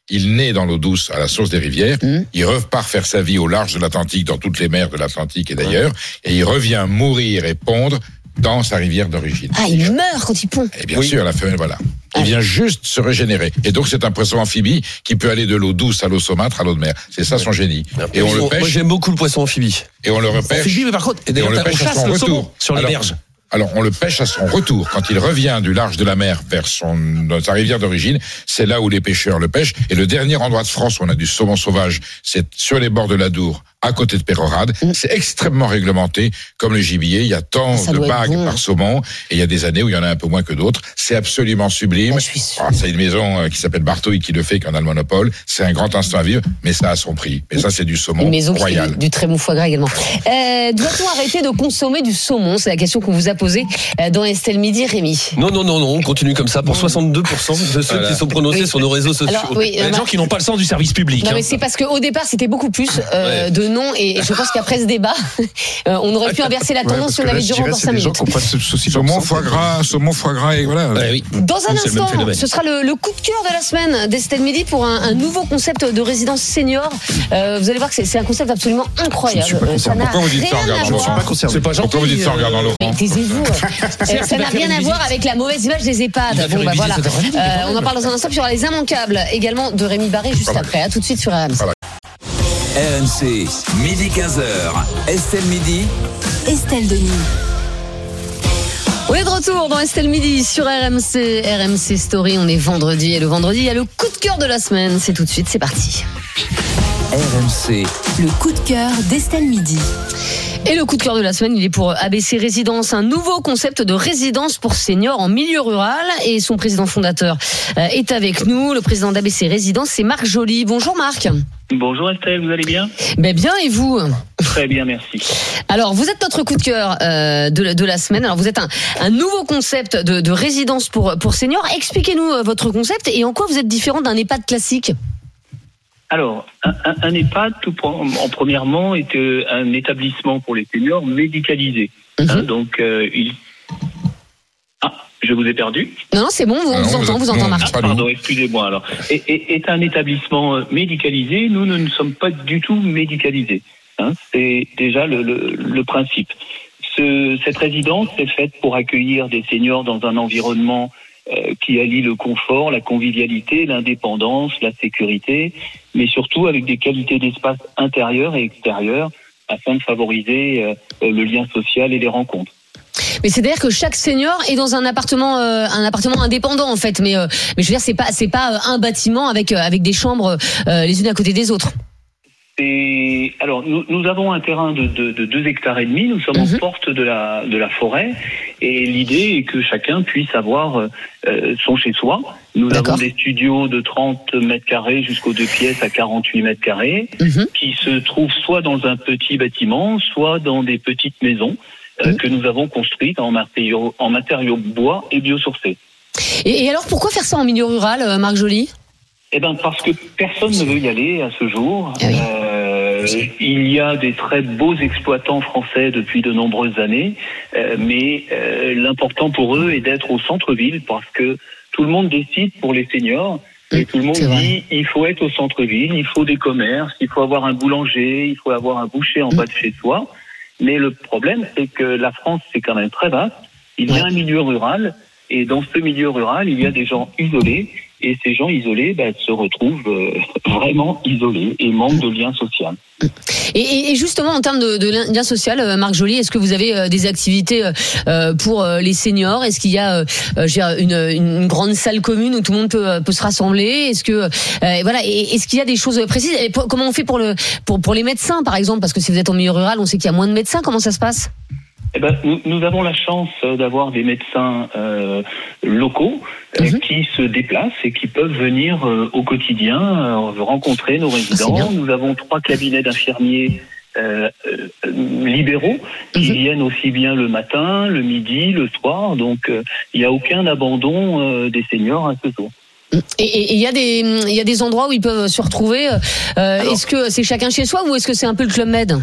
Il naît dans l'eau douce à la source des rivières. Mhm. Il repart faire sa vie au large de l'Atlantique, dans toutes les mers de l'Atlantique et d'ailleurs, et il revient mourir et pondre dans sa rivière d'origine. Ah, il meurt quand il pond. Et bien sûr, la femelle, voilà. Ah. Il vient juste se régénérer. Et donc, c'est un poisson amphibie qui peut aller de l'eau douce à l'eau saumâtre à l'eau de mer. C'est ça son génie. Et on le Moi pêche, j'aime beaucoup le poisson amphibie. et on le repêche. Amphibie, mais par contre, Et on d'ailleurs, le on pêche à chasse son le saumon retour. sur les berges. Alors, on le pêche à son retour. Quand il revient du large de la mer vers sa rivière d'origine, c'est là où les pêcheurs le pêchent. Et le dernier endroit de France où on a du saumon sauvage, c'est sur les bords de l'Adour, à côté de Pérorade. C'est extrêmement réglementé, comme le gibier. Il y a tant Mm. Ça de bagues bon. par saumon. Et il y a des années où il y en a un peu moins que d'autres. C'est absolument sublime. Ah. Ah, c'est une maison euh, qui s'appelle Bartouille qui le fait, qui en a le monopole. C'est un grand instant à vivre, mais ça a son prix. Mais ça, c'est du saumon Une maison qui fait royal. du, du très bon foie gras également. Euh, Doit-on arrêter de consommer du saumon? C'est la question qu'on vous a posée euh, dans Estelle Midi, Rémi. Non, non, non, non, on continue comme ça pour 62% de ceux Voilà. qui sont prononcés Oui. sur nos réseaux sociaux. Alors, oui, Il y a euh, des gens qui n'ont pas le sens du service public. Non hein. mais c'est parce qu'au départ c'était beaucoup plus euh, Ouais. de non et, je pense qu'après ce débat euh, on aurait pu inverser la Ouais, tendance parce si on avait duré encore c'est 5 des gens minutes. Saumon, foie gras, saumon, foie gras, et voilà. Ouais, oui. Dans un instant, ce sera le, le coup de cœur de la semaine d'Estelle Midi pour un, un nouveau concept de résidence senior. Euh, vous allez voir que c'est un concept absolument incroyable. Je ne suis pas Euh, ça concerné. n'a Pourquoi vous dites ça en rien à voir. C'est pas gentil. Pourquoi vous dites ça en regardant Laurent Mais taisez-vous. Euh, ça n'a rien à voir avec la mauvaise image des EHPAD. Bon, bah, voilà. Euh, on en parle dans un instant. Puis il y aura les immanquables également de Rémi Barré juste après. À tout de suite sur RMC. RMC, midi 15h. Estelle Midi. Estelle Denis. On est de retour dans Estelle Midi sur RMC, RMC Story. On est vendredi et le vendredi, il y a le coup de cœur de la semaine. C'est tout de suite, c'est parti. RMC, Le coup de cœur d'Estelle Midi. Et le coup de cœur de la semaine, il est pour ABC Résidence, un nouveau concept de résidence pour seniors en milieu rural. Et son président fondateur euh, est avec nous. Le président d'ABC Résidence, c'est Marc Joly. Bonjour Marc. Bonjour Estelle, vous allez bien? Ben bien et vous? Très bien, merci. Alors, vous êtes notre coup de cœur euh, de, la- de la semaine. Alors, vous êtes un, un nouveau concept de, de résidence pour, pour seniors. Expliquez-nous euh, votre concept et en quoi vous êtes différent d'un EHPAD classique? Alors, un, un- un EHPAD, tout en premièrement, est euh, un établissement pour les seniors médicalisé. Hein, Mhm. donc, euh, il... Ah, je vous ai perdu. Non, non, c'est bon, on Ah vous entend, vous entend Marc. Pas nous. Pardon, excusez-moi alors. Est un établissement euh, médicalisé. Nous, nous ne sommes pas du tout médicalisés. Hein, C'est déjà le, le- le principe. Ce- cette résidence est faite pour accueillir des seniors dans un environnement euh, qui allie le confort, la convivialité, l'indépendance, la sécurité, mais surtout avec des qualités d'espace intérieur et extérieur afin de favoriser euh, le lien social et les rencontres. Mais c'est-à-dire que chaque senior est dans un appartement, euh, un appartement indépendant en fait. Mais, euh, mais je veux dire, c'est pas, c'est pas euh, un bâtiment avec avec des chambres les unes à côté des autres. C'est alors nous, nous avons un terrain de, de, de 2 hectares et demi. Nous sommes en Mhm. porte de la de la forêt et l'idée est que chacun puisse avoir euh, son chez soi. Nous avons des studios de 30 mètres carrés jusqu'aux deux pièces à 48 mètres carrés Mhm. qui se trouvent soit dans un petit bâtiment, soit dans des petites maisons euh, Mhm. que nous avons construites en matériaux en matériaux bois et biosourcés. Et, et alors pourquoi faire ça en milieu rural, euh, Marc Joly? Eh ben parce que personne ne veut y aller à ce jour. Ah oui. Euh, il y a des très beaux exploitants français depuis de nombreuses années, euh, mais euh, l'important pour eux est d'être au centre-ville parce que tout le monde décide pour les seniors. Et tout le monde vrai. dit il faut être au centre-ville, il faut des commerces, il faut avoir un boulanger, il faut avoir un boucher en bas de chez soi. Mais le problème, c'est que la France, c'est quand même très vaste. Il y a Ouais. un milieu rural, et dans ce milieu rural, il y a des gens isolés, et ces gens isolés ben, se retrouvent euh, vraiment isolés et manquent de lien social. et, justement en termes de, de lien social, euh, Marc Joly, est-ce que vous avez euh, des activités pour les seniors? Est-ce qu'il y a une, une grande salle commune où tout le monde peut, peut se rassembler? Est-ce que voilà Est-ce qu'il y a des choses précises? Et Comment on fait pour le pour pour les médecins par exemple? Parce que si vous êtes en milieu rural, on sait qu'il y a moins de médecins. Comment ça se passe? Eh ben, nous, nous avons la chance d'avoir des médecins euh, locaux euh, Mhm. qui se déplacent et qui peuvent venir euh, au quotidien euh, rencontrer nos résidents. Nous avons trois cabinets d'infirmiers euh, euh, libéraux qui Mhm. viennent aussi bien le matin, le midi, le soir. Donc, euh, il n'y a aucun abandon euh, des seniors à ce jour. Et il y a des il y a des endroits où ils peuvent se retrouver. euh, est-ce que c'est chacun chez soi ou est-ce que c'est un peu le club med?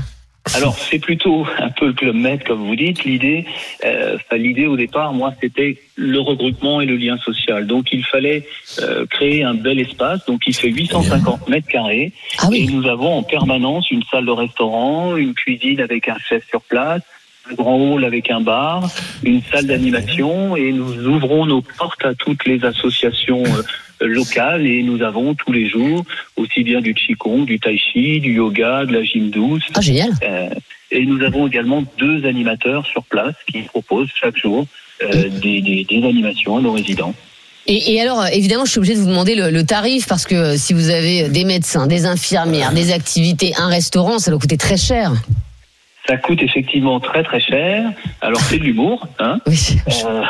Alors c'est plutôt un peu le club med comme vous dites. L'idée, euh, l'idée au départ, moi, c'était le regroupement et le lien social. Donc il fallait euh, créer un bel espace. Donc il fait 850 mètres carrés Ah et nous avons en permanence une salle de restaurant, une cuisine avec un chef sur place. Un grand hall avec un bar, une salle d'animation et nous ouvrons nos portes à toutes les associations euh, locales et nous avons tous les jours aussi bien du qigong, du tai chi, du yoga, de la gym douce, Ah génial. euh, et nous avons également deux animateurs sur place qui proposent chaque jour euh, des, des, des animations à nos résidents. Et, et alors, évidemment, je suis obligée de vous demander le, le tarif parce que si vous avez des médecins, des infirmières, des activités, un restaurant, ça doit coûter très cher. Ça coûte effectivement très très cher. Alors c'est de l'humour, hein, Oui. euh,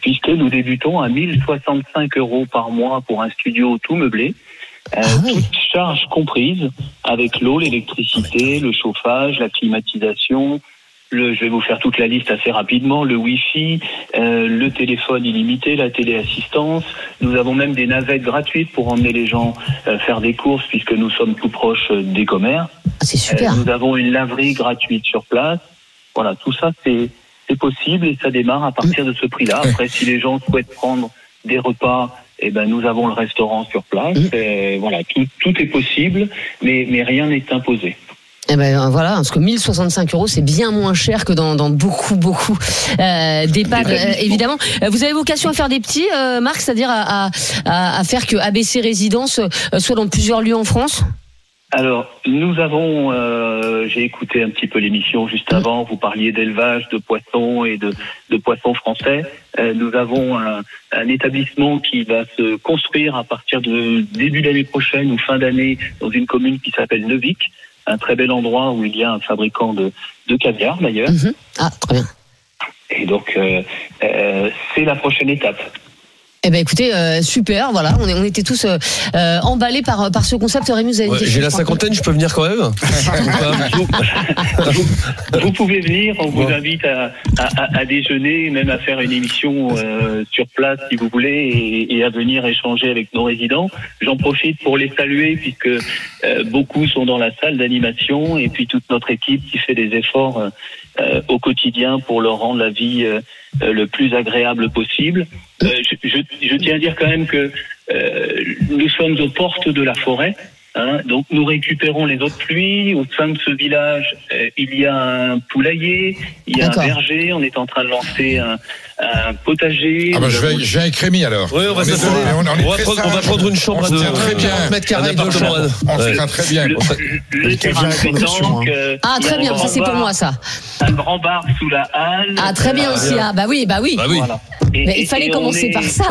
puisque nous débutons à 1065 euros par mois pour un studio tout meublé. Euh, Ah oui. Toutes charges comprises, avec l'eau, l'électricité, le chauffage, la climatisation. Le, je vais vous faire toute la liste assez rapidement. Le Wi-Fi, euh, le téléphone illimité, la téléassistance. Nous avons même des navettes gratuites pour emmener les gens euh, faire des courses, puisque nous sommes tout proches euh, des commerces. Ah, c'est super. Nous avons une laverie gratuite sur place. Voilà, tout ça, c'est possible et ça démarre à partir de ce prix-là. Après, si les gens souhaitent prendre des repas, eh ben, nous avons le restaurant sur place. Et voilà, tout, tout est possible, mais, mais rien n'est imposé. Eh ben voilà, parce que 1065 euros, c'est bien moins cher que dans, dans beaucoup, beaucoup euh, d'EHPAD, euh, évidemment. Euh, Vous avez vocation à faire des petits, euh, Marc, c'est-à-dire à, à, à- faire que ABC Résidence euh, soit dans plusieurs lieux en France? Alors, nous avons, euh, j'ai écouté un petit peu l'émission juste avant, vous parliez d'élevage de poissons et de, de poissons français. Euh, nous avons un, un établissement qui va se construire à partir de début d'année prochaine ou fin d'année dans une commune qui s'appelle Neuvik, un très bel endroit où il y a un fabricant de, de caviar d'ailleurs. Mhm. Ah, très bien. Et donc, euh, euh, c'est la prochaine étape. Eh ben écoutez, euh, super, voilà, on, est, on était tous euh, euh, emballés par, par ce concept. Rémi, vous avez Ouais, dit J'ai la cinquantaine, je peux venir quand même Vous pouvez venir, on vous invite à, à, à- déjeuner, même à faire une émission euh, sur place si vous voulez, et, et à venir échanger avec nos résidents. J'en profite pour les saluer puisque euh, beaucoup sont dans la salle d'animation et puis toute notre équipe qui fait des efforts au quotidien pour leur rendre la vie le plus agréable possible. Euh, je, je, je tiens à dire quand même que euh, nous sommes aux portes de la forêt. Hein, donc nous récupérons les eaux de pluie. Au sein de ce village, euh, il y a un poulailler, il y a un verger. On est en train de lancer un, un potager. Ah bah, je vais, je vais avec Rémi alors. Oui, on va est- on, on est On va très prendre- on va prendre une chambre tient très bien. 40 mètres carrés Un de chambre. On se tient très bien. Le, le terrain de pétanque. euh, Ah, très bien, ça c'est pour moi ça. Un grand bar sous la halle. Ah, très bien aussi. Ah, bah oui, bah oui. Bah oui. Voilà. Et- Mais il fallait commencer est- par ça.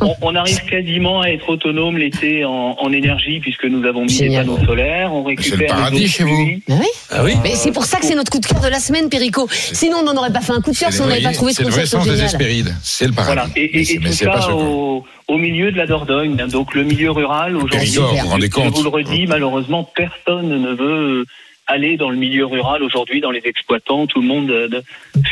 on, arrive quasiment à être autonome l'été en, en énergie puisque nous avons mis Génial. des panneaux solaires, on C'est le récupère paradis chez vous. oui. Ah oui Mais c'est pour ça que c'est notre coup de cœur de la semaine, Perico. Sinon, on n'en aurait pas fait un coup de cœur si on n'avait pas trouvé ce C'est le vrai concept sens des. Hespérides. C'est le paradis. Voilà. Et, et- tout ça au, au milieu de la Dordogne. Donc le milieu rural aujourd'hui. Vous vous rendez Je compte vous le redis, malheureusement, personne ne veut aller dans le milieu rural aujourd'hui, dans les exploitants. Tout le monde euh, de-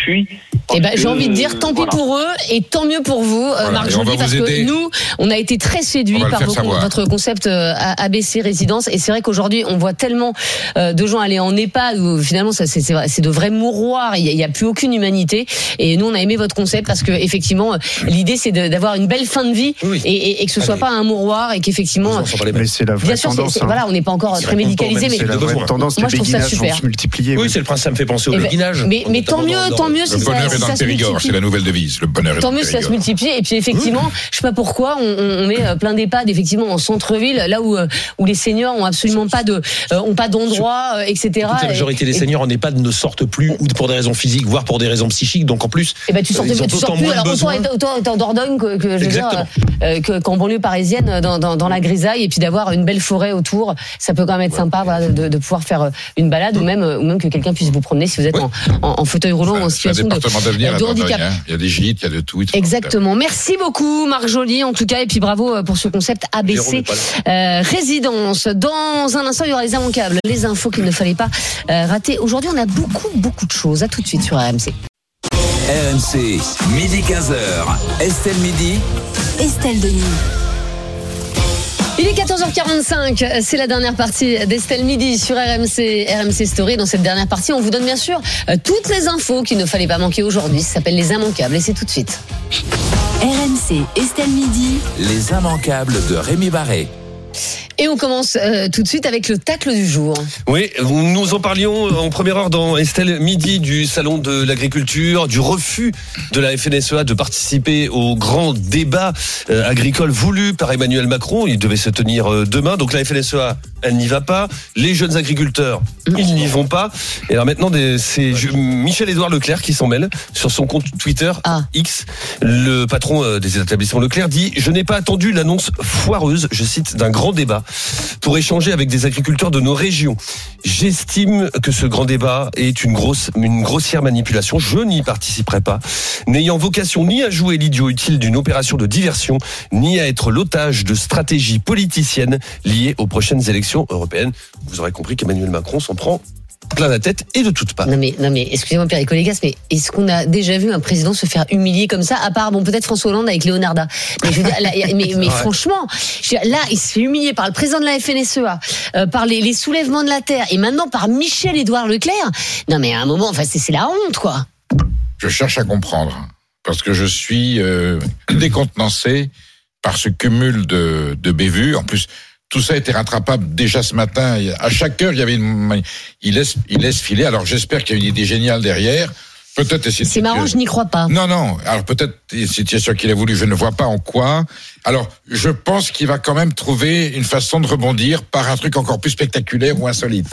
fuit. Eh ben, j'ai envie de dire, tant pis voilà. pour eux et tant mieux pour vous, euh, Voilà, Marc Joly, parce aider. que nous, on a été très séduits par vos- votre concept euh, ABC Résidence. Et c'est vrai qu'aujourd'hui, on voit tellement euh, de gens aller en EHPAD où finalement, ça, c'est, c'est, de vrais mouroirs. Il n'y a, plus aucune humanité. Et nous, on a aimé votre concept parce que effectivement, l'idée, c'est de- d'avoir une belle fin de vie Oui. et, et- et que ce soit Allez. pas un mouroir et qu'effectivement. Mais c'est la vraie bien sûr, c'est, tendance. c'est- hein. voilà, on n'est pas encore très médicalisé, mais C'est la vraie tendance. Moi, Les je trouve ça super. se multiplier. Oui, c'est le principe, ça me fait penser au Eh ben, béguinage. mais- mais tant mieux, tant mieux, Le si ça- bonheur est dans le Périgord, c'est la nouvelle devise. Le bonheur est Tant dans mieux le si ça se Périgord. multiplie. Et puis effectivement, je sais pas pourquoi, on, met euh, plein d'EHPAD effectivement en centre-ville, là où euh, où les seniors ont absolument pas de euh, ont pas d'endroit, etc. La majorité des Et- seniors en EHPAD ne sortent plus, ou pour des raisons physiques, voire pour des raisons psychiques. Donc en plus, Et ben tu sors d'autant plus. Alors autant besoin. être, autant être en Dordogne que, que je veux dire, Exactement. euh, que- qu'en banlieue parisienne, dans, dans, dans la grisaille, et puis d'avoir une belle forêt autour, ça peut quand même être sympa, voilà, de, de pouvoir faire une balade ou même ou même que quelqu'un puisse vous promener si vous êtes en, en, en fauteuil roulant ou en situation de, handicap. Hein. Il y a des gîtes, il y a de tout. Exactement. Merci beaucoup, Marc Joly, en tout cas, et puis bravo euh, pour ce concept ABC euh, résidence. Dans un instant, il y aura les immanquables, les infos qu'il ne fallait pas euh, rater. Aujourd'hui, on a beaucoup, beaucoup de choses. À tout de suite sur RMC. RMC, midi 15h. Estelle Midi. Estelle Denis. Il est 14h45, c'est la dernière partie d'Estelle Midi sur RMC, RMC Story. Dans cette dernière partie, on vous donne bien sûr euh, toutes les infos qu'il ne fallait pas manquer aujourd'hui. Ça s'appelle les immanquables et c'est tout de suite. RMC, Estelle Midi. Les immanquables de Rémi Barré. Et on commence euh, tout de suite avec le tacle du jour. Oui, nous en parlions en première heure dans Estelle Midi du Salon de l'Agriculture, du refus de la FNSEA de participer au grand débat euh, agricole voulu par Emmanuel Macron. Il devait se tenir euh, demain. Donc la FNSEA, elle n'y va pas. Les jeunes agriculteurs, ils n'y vont pas. Et alors maintenant, c'est Michel-Édouard Leclerc qui s'en mêle sur son compte Twitter Ah. X. Le patron euh, des établissements Leclerc dit Je n'ai pas attendu l'annonce foireuse, je cite, d'un grand débat pour échanger avec des agriculteurs de nos régions. J'estime que ce grand débat est une grosse, une grossière manipulation. Je n'y participerai pas, n'ayant vocation ni à jouer l'idiot utile d'une opération de diversion, ni à être l'otage de stratégies politiciennes liées aux prochaines élections européennes. Vous aurez compris qu'Emmanuel Macron s'en prend plein la tête et de toutes parts. Non mais, non mais excusez-moi Pierre Légas, mais est-ce qu'on a déjà vu un président se faire humilier comme ça, à part bon peut-être François Hollande avec Leonarda. Mais je veux dire, là, mais, mais franchement, je veux dire, là il se fait humilier par le président de la FNSEA, euh, par les, les soulèvements de la terre, et maintenant par Michel-Édouard Leclerc. Non mais à un moment, enfin c'est c'est la honte quoi. Je cherche à comprendre parce que je suis euh, décontenancé par ce cumul de, de bévues. En plus, tout ça a été rattrapable déjà ce matin. À chaque heure, il y avait une, il laisse, il laisse filer. Alors j'espère qu'il y a une idée géniale derrière. Peut-être C'est marrant, je n'y crois pas. Non, non. Alors peut-être une situation qu'il a voulu, je ne vois pas en quoi. Alors je pense qu'il va quand même trouver une façon de rebondir par un truc encore plus spectaculaire ou insolite.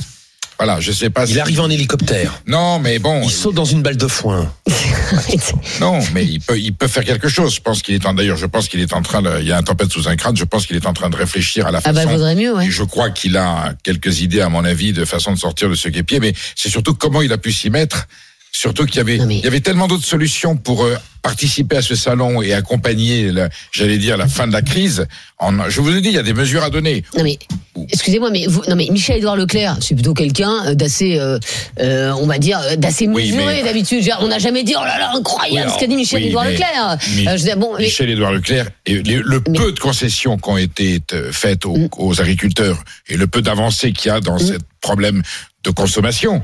Voilà, je sais pas. il si- arrive en hélicoptère. Non, mais bon. Il saute dans une balle de foin. Non, mais il peut, il peut faire quelque chose. Je pense qu'il est en, d'ailleurs, je pense qu'il est en train de, il y a un tempête sous un crâne. Je pense qu'il est en train de réfléchir à la Ah façon. bah vaudrait mieux, ouais. Et je crois qu'il a quelques idées, à mon avis, de façon de sortir de ce guépier. Mais c'est surtout comment il a pu s'y mettre. Surtout qu'il y avait, mais- il y avait tellement d'autres solutions pour euh, participer à ce salon et accompagner, la- j'allais dire, la fin de la crise. En, je vous ai dit, il y a des mesures à donner. Non mais excusez-moi, mais vous, non mais Michel-Édouard Leclerc, c'est plutôt quelqu'un d'assez, euh, euh, on va dire, euh, d'assez Oui, mesuré mais- d'habitude. On n'a jamais dit oh là là incroyable Oui, ce qu'a dit Michel-Édouard oui, Leclerc. Bon, Michel-Édouard Leclerc et le peu de concessions qui ont été faites aux, Mm. aux agriculteurs et le peu d'avancées qu'il y a dans ce problème de consommation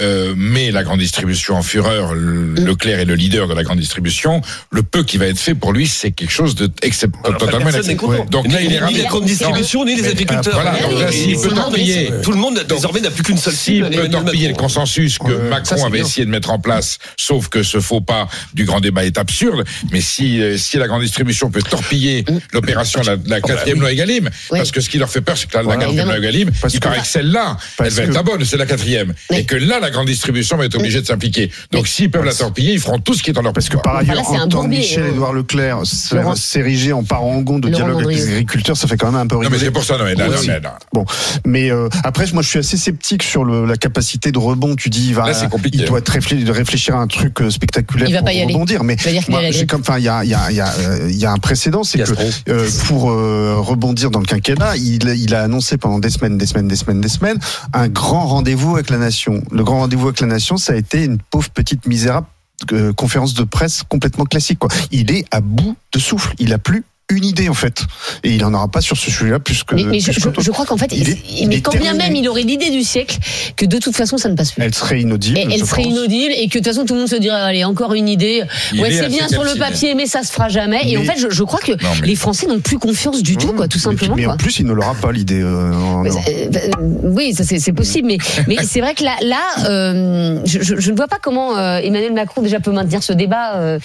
euh, met la grande distribution en fureur, le- Leclerc est le leader de la grande distribution, le peu qui va être fait pour lui, c'est quelque chose de excep- Alors, totalement n'est content. inacceptable. Donc Ni- là, il ni est ravi. la grande distribution, ni les Mais- agriculteurs. Voilà, Ah donc là, s'il peut torpiller, Tout le monde désormais n'a plus qu'une seule s'il cible. peut Emmanuel torpiller le consensus que Ouais, Macron ça, avait bien. essayé de mettre en place, sauf que ce faux pas du grand débat est absurde, mais si, euh, si la grande distribution peut torpiller l'opération, la, la quatrième loi Egalim, Mm. Oui. parce que ce qui leur fait peur, c'est que la, Voilà. quatrième loi Egalim, Parce il que- paraît que celle-là, elle va être la bonne, c'est la quatrième. Et que là, la grande distribution va être obligée de s'impliquer. Donc s'ils peuvent la torpiller, ils feront tout ce qui est en leur Parce que par ailleurs, là, c'est un entendre Michel. Édouard Leclerc s- Laurent- s'ériger en parangon de dialogue avec les agriculteurs, ça fait quand même un peu Non, mais rigoler. c'est pour ça, non, mais là, non, mais là. Bon, mais euh, après, moi, je suis assez sceptique sur le, la capacité de rebond. Tu dis, il va, Là, c'est compliqué. il doit être réfléchir, de réfléchir à un truc euh, spectaculaire Il va pour pas y aller. rebondir. Mais Il moi, j'ai comme, enfin, y a, il y a, il y a, euh, il y a un précédent, c'est que euh, pour euh, rebondir dans le quinquennat, il, il a annoncé pendant des semaines, des semaines, des semaines, des semaines, un grand rendez-vous avec la nation. Le grand rendez-vous avec la nation, ça a été une pauvre petite misérable euh, conférence de presse complètement classique. Il est à bout de souffle. Il a plus une idée en fait, et il en aura pas sur ce sujet-là plus que. Mais, mais je, plus je- qu'autre. je crois qu'en fait, Il est- il mais quand bien même il aurait l'idée du siècle, que de toute façon ça ne passe plus. Elle serait inaudible. Et elle serait pense. inaudible et que de toute façon tout le monde se dirait allez encore une idée Il ouais est c'est bien sur le papier mais ça se fera jamais et en fait je, je crois que Non, mais- les Français n'ont plus confiance du tout quoi tout Et puis- simplement Mais quoi. en plus, il ne l'aura pas l'idée. euh, en- c'est- euh, oui, ça c'est possible, mais mais c'est vrai que là, là, euh, je, je, je ne vois pas comment euh, Emmanuel Macron déjà peut maintenir ce débat. Euh,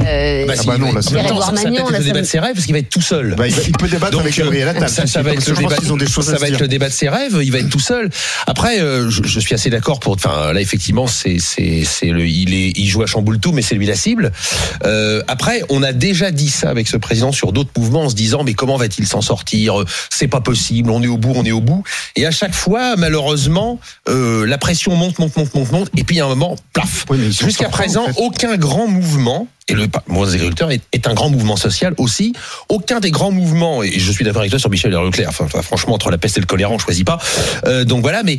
euh, Bah, Ah si, bah non, là, c'est qu'il va être tout seul. Bah, il, il peut débattre Donc, avec Gabriel Attal. ça, ça va être le débat, ont des ça va être le débat de ses rêves. Il va être tout seul. Après, euh, je, je suis assez d'accord pour. Enfin, là, effectivement, c'est c'est c'est le. Il est il joue à chamboule tout, mais c'est lui la cible. Euh, après, on a déjà dit ça avec ce président sur d'autres mouvements en se disant mais comment va-t-il s'en sortir? C'est pas possible. On est au bout, on est au bout. Et à chaque fois, malheureusement, euh, la pression monte, monte, monte, monte, monte. Et puis à un moment, plaf. Oui, Jusqu'à présent, en fait. aucun grand mouvement, et le mouvement des agriculteurs est, un grand mouvement social aussi, aucun des grands mouvements, et je suis d'accord avec toi sur Michel Leclerc, enfin, franchement, entre la peste et le choléra, on choisit pas. Euh, donc voilà, mais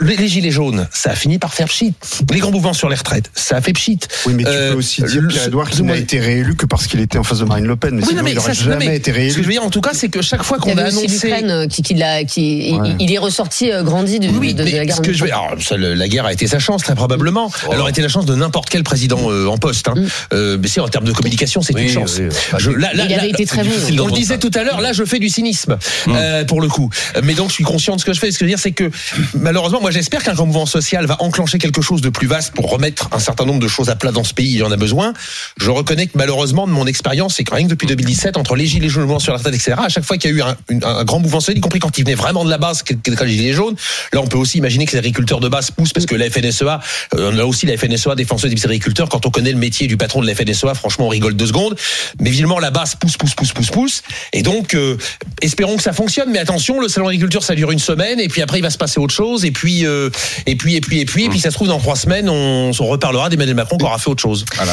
les, les gilets jaunes, ça a fini par faire pchit. Les grands mouvements sur les retraites, ça a fait pchit. Oui, mais tu Euh, peux aussi dire, Pierre-Edouard, qu'il n'a été réélu que parce qu'il était en face de Marine Le Pen. Mais Oui, sinon, non, mais il n'aurait jamais mais été Ce que je réélu. veux dire, en tout cas, c'est que chaque fois qu'on a annoncé. l'Ukraine euh, qui, qui l'a, qui, Ouais. il, il est ressorti euh, grandi de, Oui, de, la guerre. ce que je vais, alors, ça, le- la guerre a été sa chance très probablement. Elle aurait été la chance de n'importe quel président euh, en poste. Hein. Mm. Euh, mais c'est en termes de communication, c'est une chance. oui, oui. Je- là, là, Il avait là, été très bon. difficile On le disait tout à l'heure. Là, je fais du cynisme euh, pour le coup. Mais donc, je suis conscient de ce que je fais. Ce que je veux dire, c'est que malheureusement, moi, j'espère qu'un grand mouvement social va enclencher quelque chose de plus vaste pour remettre un certain nombre de choses à plat dans ce pays. Il y en a besoin. Je reconnais que malheureusement, de mon expérience, c'est que rien que depuis 2017, entre les gilets jaunes, le mouvement sur la retraite, etc., à chaque fois qu'il y a eu un, grand mouvement social, y compris quand il venait vraiment de la base, quel quel cas les gilets jaunes, là, on peut aussi imaginer que les agriculteurs de base poussent parce que la FNSEA, euh, on a aussi la FNSEA défenseur des agriculteurs. Quand on connaît le métier du patron de la FNSEA, franchement, on rigole deux secondes. Mais évidemment, la base pousse, pousse, pousse, pousse, pousse. Et donc, euh, espérons que ça fonctionne. Mais attention, le salon d'agriculture, ça dure une semaine, et puis après, il va se passer autre chose. Et puis, euh, et puis, et puis, et puis, et puis, ça se trouve dans trois semaines, on, on reparlera d'Emmanuel Macron qui aura fait autre chose. Voilà.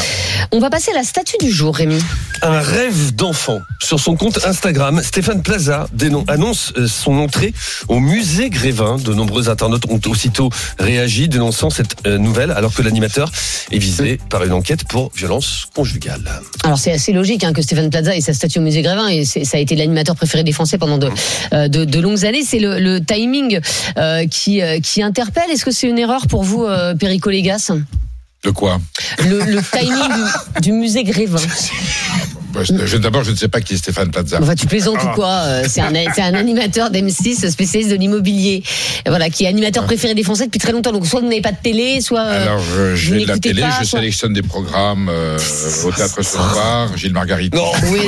On va passer à la statue du jour, Rémi. Un rêve d'enfant. Sur son compte Instagram, Stéphane Plaza annonce euh, son entrée au musée Grévin. De nombreux internautes ont aussitôt réagi dénonçant cette euh, nouvelle alors que l'animateur est visé par une enquête pour violence conjugale. Alors c'est assez logique hein, que Stéphane Plaza ait sa statue au musée Grévin et ça a été l'animateur préféré des Français pendant de, euh, de, de longues années. C'est le, le timing euh, qui, euh, qui interpelle. Est-ce que c'est une erreur pour vous, euh, Perico Légas? De quoi? Le, le timing du, du musée Grévin D'abord, je ne sais pas qui est Stéphane Plaza. Enfin, tu plaisantes ou quoi Euh, C'est un, c'est un animateur d'M6 spécialiste de l'immobilier, voilà, qui est animateur préféré des Français depuis très longtemps. Donc soit vous n'avez pas de télé, soit euh, Alors, vais de la télé, pas, je soit- sélectionne des programmes euh, au théâtre ce soir, Gilles Marguerite. Non, Oui,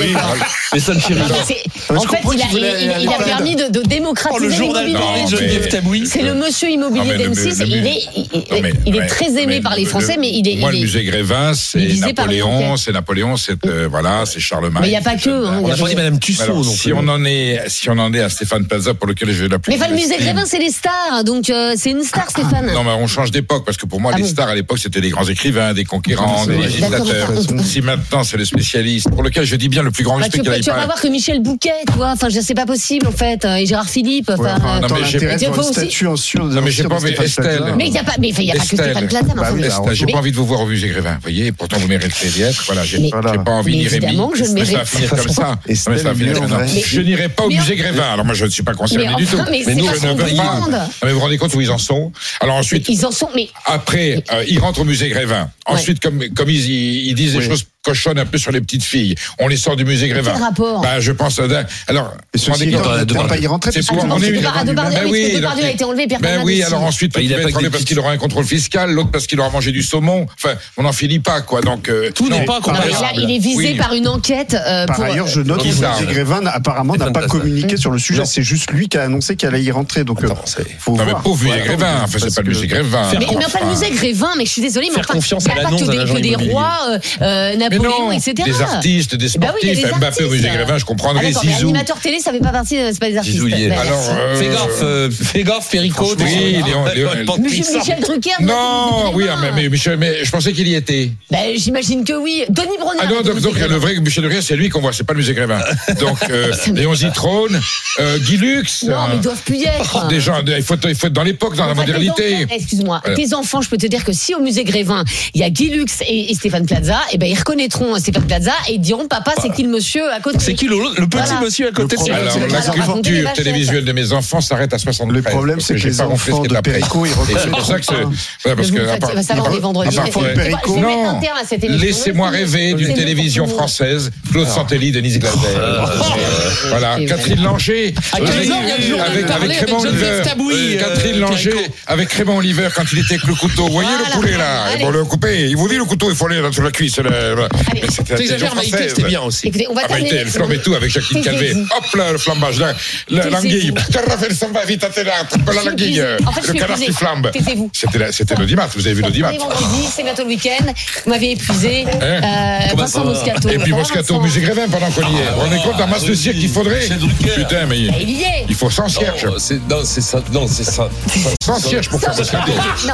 qui Mais rigolent. c'est- je en fait, il a, il- aller il a permis de, de démocratiser Oh, l'immobilier. C'est le monsieur immobilier Non, mais le- d'M6. le- Il est, il, il très aimé par les le- Français, mais il est. Moi, il le musée Grévin, c'est il Napoléon, c'est Napoléon, c'est euh, voilà, c'est Charlemagne. Mais il n'y a pas que. hein, On a n'a pas dit Madame Tussaud Alors, si plus. on en est, si on en est à Stéphane Plaza, pour lequel je vais l'appeler. Mais le musée Grévin, c'est les stars. Donc, euh, c'est une star, Stéphane. Non, mais on change d'époque, parce que pour moi, Ah les bon stars à l'époque, c'était des grands écrivains, des conquérants, C'est des législateurs. Si maintenant, c'est le spécialiste, pour lequel je dis bien le plus grand Bah, respect tu, qu'il peux- aille tu vas pas. pas voir que Michel Bouquet, tu vois. Enfin, je- c'est pas possible, en fait. euh, Et Gérard Philippe. Enfin, euh, non, mais j'ai- aussi- statue en. Non, mais j'ai pas envie- Estelle. Mais il n'y a pas, pas que. Stéphane Plaza. Bah alors, J'ai pas envie de vous voir au musée Grévin, vous voyez, pourtant vous méritez d'y être. Voilà, j'ai pas envie Rémi. Évidemment, évidemment que je le Mais ça va finir comme ça. Et Non, mais ça va finir comme ça. Je n'irai pas au musée Grévin. Alors moi, je ne suis pas concerné Mais du tout. mais nous, je ne veux pas. mais vous vous rendez compte où ils en sont Alors ensuite, Ils en sont, mais après, euh, ils rentrent au musée Grévin. Ensuite, comme, comme ils, ils disent des choses cochonnes un peu sur les petites filles, on les sort du musée Grévin. quel rapport bah, Je pense. euh, alors, ceci il ne pas y rentrer. C'est parce pour- que on est- Depardieu, Depardieu a été enlevé, Pierre Ben oui, alors ensuite, Bah, il va pas être enlevé parce qu'il aura un contrôle fiscal, l'autre parce qu'il aura mangé du saumon. Enfin, on n'en finit pas, quoi. Donc, euh, Tout n'est pas comparable. il est visé par une enquête. euh, Par pour- ailleurs, je note que le Grévin apparemment n'a pas communiqué sur le sujet. C'est juste lui qui a annoncé qu'elle allait y rentrer. Donc, faut Non, mais voir. pauvre musée Grévin. Enfin, c'est pas le musée Grévin. Mais, enfin, le musée Grévin, mais je suis désolée, mais enfin, il à n'y a pas que des, rois, euh, euh, Mais Non, etc. des artistes, des Bah oui, sportifs, des Mbappé au musée artistes. Grévin, je Ah, comprendrais, d'accord, mais animateur télé, ça fait pas partie, c'est pas des artistes. Bah, Alors, euh, Fais gaffe, euh, fais gaffe, Perico. Oui, Léon- Léon- Michel, Michel Drucker. Non, oui, ah, mais, mais, Michel, mais je pensais qu'il y était. Bah, J'imagine que oui. Denis Brognard. Ah non, donc, le vrai Michel Drucker, c'est lui qu'on voit, c'est pas le musée Grévin. Donc, euh, Léon Zitrone, euh, Guy Lux. Non, mais euh, ils doivent plus y être. des gens, il faut, être dans l'époque, dans la modernité. Excuse-moi, tes enfants, je peux te dire que si au musée Grévin, il y a Guy Lux et, Stéphane Plaza, eh ben ils reconnaîtront Stéphane Plaza et ils diront papa, c'est qui le monsieur à côté? C'est qui le, le petit Voilà. monsieur à côté Le de problème, Alors, c'est la que culture télévisuelle de mes enfants s'arrête à 73. Le problème, c'est que j'ai les pas compris ce enfants de. Perico, ils c'est reconnaissent. pour ça que c'est. parce que, Non. Laissez-moi rêver d'une télévision française. Claude Santelli, Denise Glaser. Voilà. Et Catherine Langer. À 15 heures, il y a le journal Avec, Raymond Oliver. Euh, euh, Catherine Langer Perico. avec Raymond Oliver quand il était avec le couteau. Vous voyez le poulet là? Faut le couper. Il vous dit le couteau, il faut aller sur la cuisse. là. Allez. Mais c'était la T'exagères, télévision Maïté, française. c'était bien aussi. Écoutez, on va Ah, terminer. Maïté, elle flambait tout avec Jacqueline Calvé. Hop là, le flambage. La- l'anguille. Raphaël s'en va vite à tes là. Attrape la l'anguille. Le canard qui flambe. C'était la- C'était l'audimat. Vous avez vu l'audimat. C'est bientôt le week-end. Vous m'avez épuisé. Hein Euh, Vincent Moscato. Et puis Ça va, Moscato musée Grévin pendant qu'on y est. On est compte d'un masse de cirque qu'il faudrait. Putain, mais Ah, Il y est. il faut 100 cierges. Non, c'est ça. Non, c'est ça. 100 cierges pour faire Ça, Moscato. Non, non,